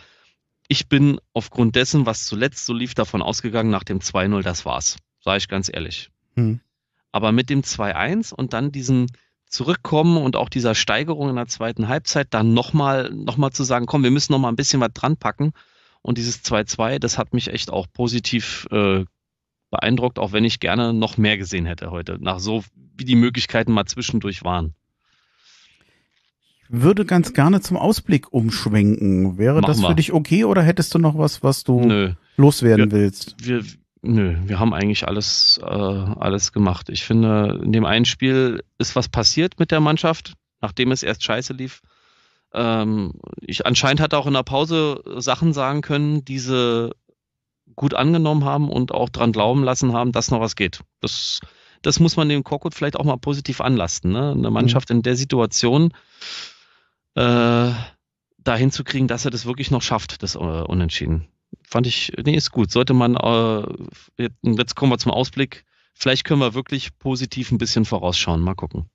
Ich bin aufgrund dessen, was zuletzt so lief, davon ausgegangen, nach dem 2-0, das war's. Sage ich ganz ehrlich. Hm. Aber mit dem 2-1 und dann diesen Zurückkommen und auch dieser Steigerung in der zweiten Halbzeit, dann nochmal noch mal zu sagen, komm, wir müssen nochmal ein bisschen was dran packen. Und dieses 2-2, das hat mich echt auch positiv äh, beeindruckt, auch wenn ich gerne noch mehr gesehen hätte heute, nach so wie die Möglichkeiten mal zwischendurch waren. Würde ganz gerne zum Ausblick umschwenken. Wäre Machen das für wir. dich okay oder hättest du noch was, was du Nö, loswerden Ja. willst? wir, nö, wir haben eigentlich alles, äh, alles gemacht. Ich finde, in dem einen Spiel ist was passiert mit der Mannschaft, nachdem es erst scheiße lief. Ähm, ich anscheinend hat er auch in der Pause Sachen sagen können, die sie gut angenommen haben und auch dran glauben lassen haben, dass noch was geht. Das, das muss man dem Korkut vielleicht auch mal positiv anlasten. Ne? Eine Mannschaft in der Situation äh, dahin zu kriegen, dass er das wirklich noch schafft, das äh, Unentschieden. Fand ich, nee, ist gut. Sollte man, äh, jetzt, kommen wir zum Ausblick. Vielleicht können wir wirklich positiv ein bisschen vorausschauen. Mal gucken.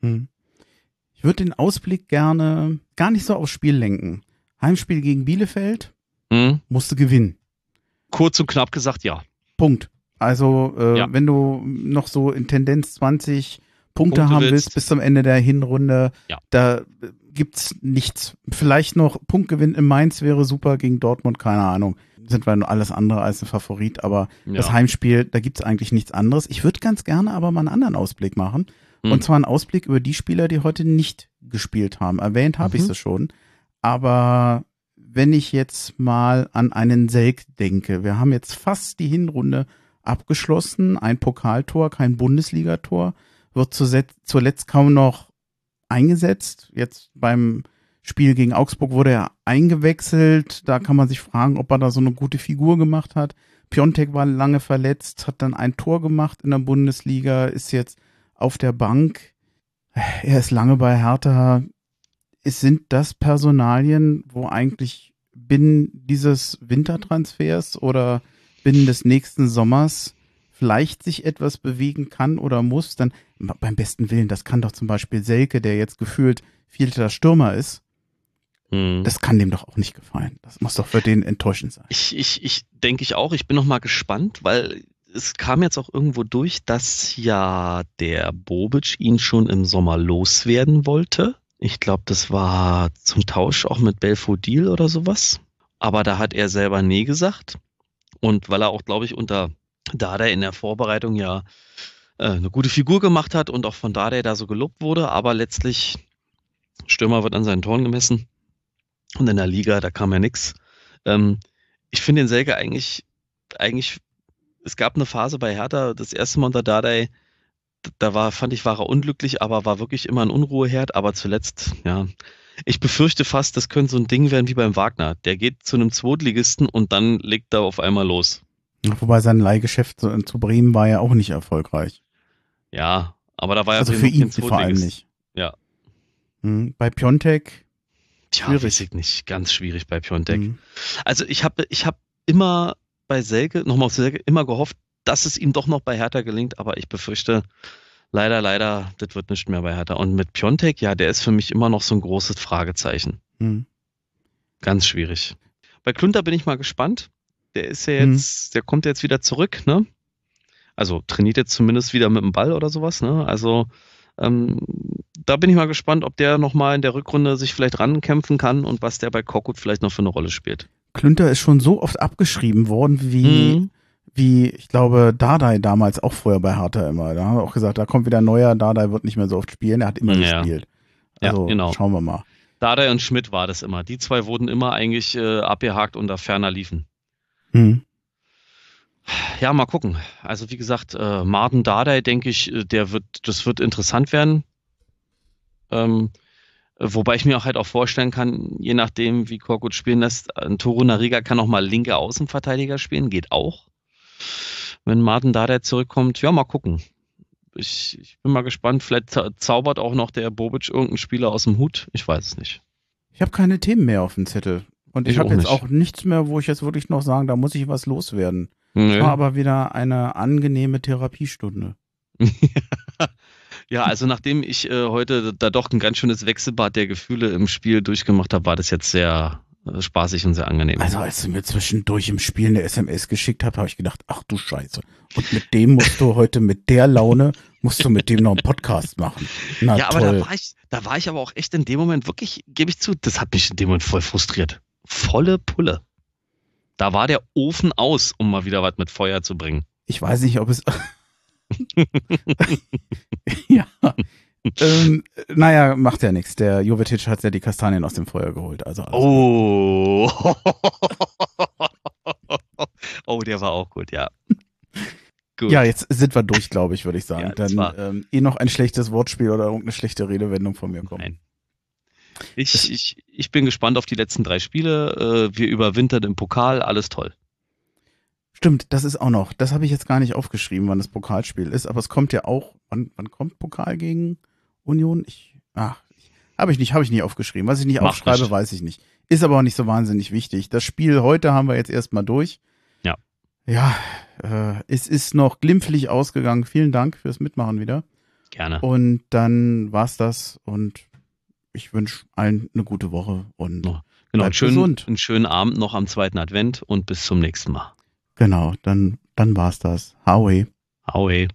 Hm. Ich würde den Ausblick gerne gar nicht so aufs Spiel lenken. Heimspiel gegen Bielefeld Hm? musste gewinnen. Kurz und knapp gesagt, ja. Punkt. Also, äh, Ja. wenn du noch so in Tendenz 20 Punkte Punkte haben willst. willst bis zum Ende der Hinrunde, Ja. da gibt's nichts. Vielleicht noch Punktgewinn in Mainz wäre super gegen Dortmund, keine Ahnung. Sind wir nur alles andere als ein Favorit, aber Ja. das Heimspiel, da gibt's eigentlich nichts anderes. Ich würde ganz gerne aber mal einen anderen Ausblick machen. Hm. Und zwar einen Ausblick über die Spieler, die heute nicht gespielt haben. Erwähnt habe ich Mhm. sie schon. Aber wenn ich jetzt mal an einen Selk denke, wir haben jetzt fast die Hinrunde abgeschlossen, ein Pokaltor, kein Bundesligator, wird zuletzt kaum noch eingesetzt. Jetzt beim Spiel gegen Augsburg wurde er eingewechselt. Da kann man sich fragen, ob er da so eine gute Figur gemacht hat. Piontek war lange verletzt, hat dann ein Tor gemacht in der Bundesliga, ist jetzt auf der Bank. Er ist lange bei Hertha. Es sind das Personalien, wo eigentlich binnen dieses Wintertransfers oder binnen des nächsten Sommers vielleicht sich etwas bewegen kann oder muss, dann beim besten Willen, das kann doch zum Beispiel Selke, der jetzt gefühlt vierter Stürmer ist, Hm. das kann dem doch auch nicht gefallen. Das muss doch für den enttäuschend sein. Ich, ich, ich denke ich auch. Ich bin noch mal gespannt, weil es kam jetzt auch irgendwo durch, dass ja der Bobic ihn schon im Sommer loswerden wollte. Ich glaube, das war zum Tausch auch mit Belfodil oder sowas. Aber da hat er selber nee gesagt. Und weil er auch, glaube ich, unter Dardai in der Vorbereitung ja äh, eine gute Figur gemacht hat und auch von Dardai da so gelobt wurde, aber letztlich Stürmer wird an seinen Toren gemessen. Und in der Liga, da kam ja nix. Ähm, ich finde den Selke eigentlich, eigentlich, es gab eine Phase bei Hertha, das erste Mal unter Dardai, da war, fand ich, war er unglücklich, aber war wirklich immer ein Unruheherd, aber zuletzt, ja. Ich befürchte fast, das könnte so ein Ding werden wie beim Wagner. Der geht zu einem Zweitligisten und dann legt er auf einmal los. Wobei sein Leihgeschäft zu, zu Bremen war ja auch nicht erfolgreich. Ja, aber da war ja also für ihn vor allem nicht. Ja. Hm, Bei Piontek. Tja, Schwierig. weiß ich nicht. Ganz schwierig bei Piontek. hm, Also ich habe ich hab immer bei Selke, nochmal auf Selke, immer gehofft, dass es ihm doch noch bei Hertha gelingt, aber ich befürchte, leider, leider, das wird nicht mehr bei Hertha. Und mit Piontek, ja, der ist für mich immer noch so ein großes Fragezeichen. hm. Ganz schwierig. Bei Klunter bin ich mal gespannt. Der ist ja Mhm. jetzt, der kommt jetzt wieder zurück, ne? Also trainiert jetzt zumindest wieder mit dem Ball oder sowas, ne? Also ähm, da bin ich mal gespannt, ob der nochmal in der Rückrunde sich vielleicht rankämpfen kann und was der bei Korkut vielleicht noch für eine Rolle spielt. Klünter ist schon so oft abgeschrieben worden, wie, Mhm. wie ich glaube, Dardai damals auch vorher bei Hertha immer. Da haben wir auch gesagt, da kommt wieder ein neuer, Dardai wird nicht mehr so oft spielen, er hat immer Ja. gespielt. Ja, Also genau. schauen wir mal. Dardai und Schmidt war das immer. Die zwei wurden immer eigentlich äh, abgehakt unter ferner liefen. Hm. Ja, mal gucken. Also wie gesagt, äh, Martin Dardai, denke ich, äh, der wird, das wird interessant werden. Ähm, äh, wobei ich mir auch halt auch vorstellen kann, je nachdem, wie Korkut spielen lässt, ein Toro Nariga kann auch mal linke Außenverteidiger spielen, geht auch. Wenn Martin Dardai zurückkommt, ja, mal gucken. Ich, ich bin mal gespannt, vielleicht zau- zaubert auch noch der Bobic irgendeinen Spieler aus dem Hut. Ich weiß es nicht. Ich habe keine Themen mehr auf dem Zettel. Und ich, Ich habe jetzt nicht. auch nichts mehr, wo ich jetzt wirklich noch sagen, da muss ich was loswerden. Nö. War aber wieder eine angenehme Therapiestunde. Ja, also nachdem ich äh, heute da doch ein ganz schönes Wechselbad der Gefühle im Spiel durchgemacht habe, war das jetzt sehr äh, spaßig und sehr angenehm. Also als du mir zwischendurch im Spiel eine SMS geschickt hast, habe ich gedacht, ach du Scheiße. Und mit dem musst du heute mit der Laune, musst du mit dem noch einen Podcast machen. Na ja, aber toll. da war ich, da war ich aber auch echt in dem Moment wirklich, gebe ich zu, das hat mich in dem Moment voll frustriert. Volle Pulle. Da war der Ofen aus, um mal wieder was mit Feuer zu bringen. Ich weiß nicht, ob es. ja. Ähm, naja, macht ja nichts. Der Jovetic hat ja die Kastanien aus dem Feuer geholt. Also Oh. oh, der war auch gut, ja. Gut. Ja, jetzt sind wir durch, glaube ich, würde ich sagen. Ja, Dann ähm, eh noch ein schlechtes Wortspiel oder irgendeine schlechte Redewendung von mir kommt. Nein. Ich, ich, ich bin gespannt auf die letzten drei Spiele. Äh, Wir überwintern im Pokal, alles toll. Stimmt, das ist auch noch. Das habe ich jetzt gar nicht aufgeschrieben, wann das Pokalspiel ist, aber es kommt ja auch. Wann, wann kommt Pokal gegen Union? Ich, ach, habe ich nicht, habe ich nicht aufgeschrieben. Was ich nicht Macht aufschreibe, nichts. weiß ich nicht. Ist aber auch nicht so wahnsinnig wichtig. Das Spiel heute haben wir jetzt erstmal durch. Ja. Ja, äh, es ist noch glimpflich ausgegangen. Vielen Dank fürs Mitmachen wieder. Gerne. Und dann war's das und ich wünsche allen eine gute Woche und Ja. Genau, Bleibt einen schönen, gesund. einen schönen Abend noch am zweiten Advent und bis zum nächsten Mal. genau, dann, dann war's das. Howie. Aue.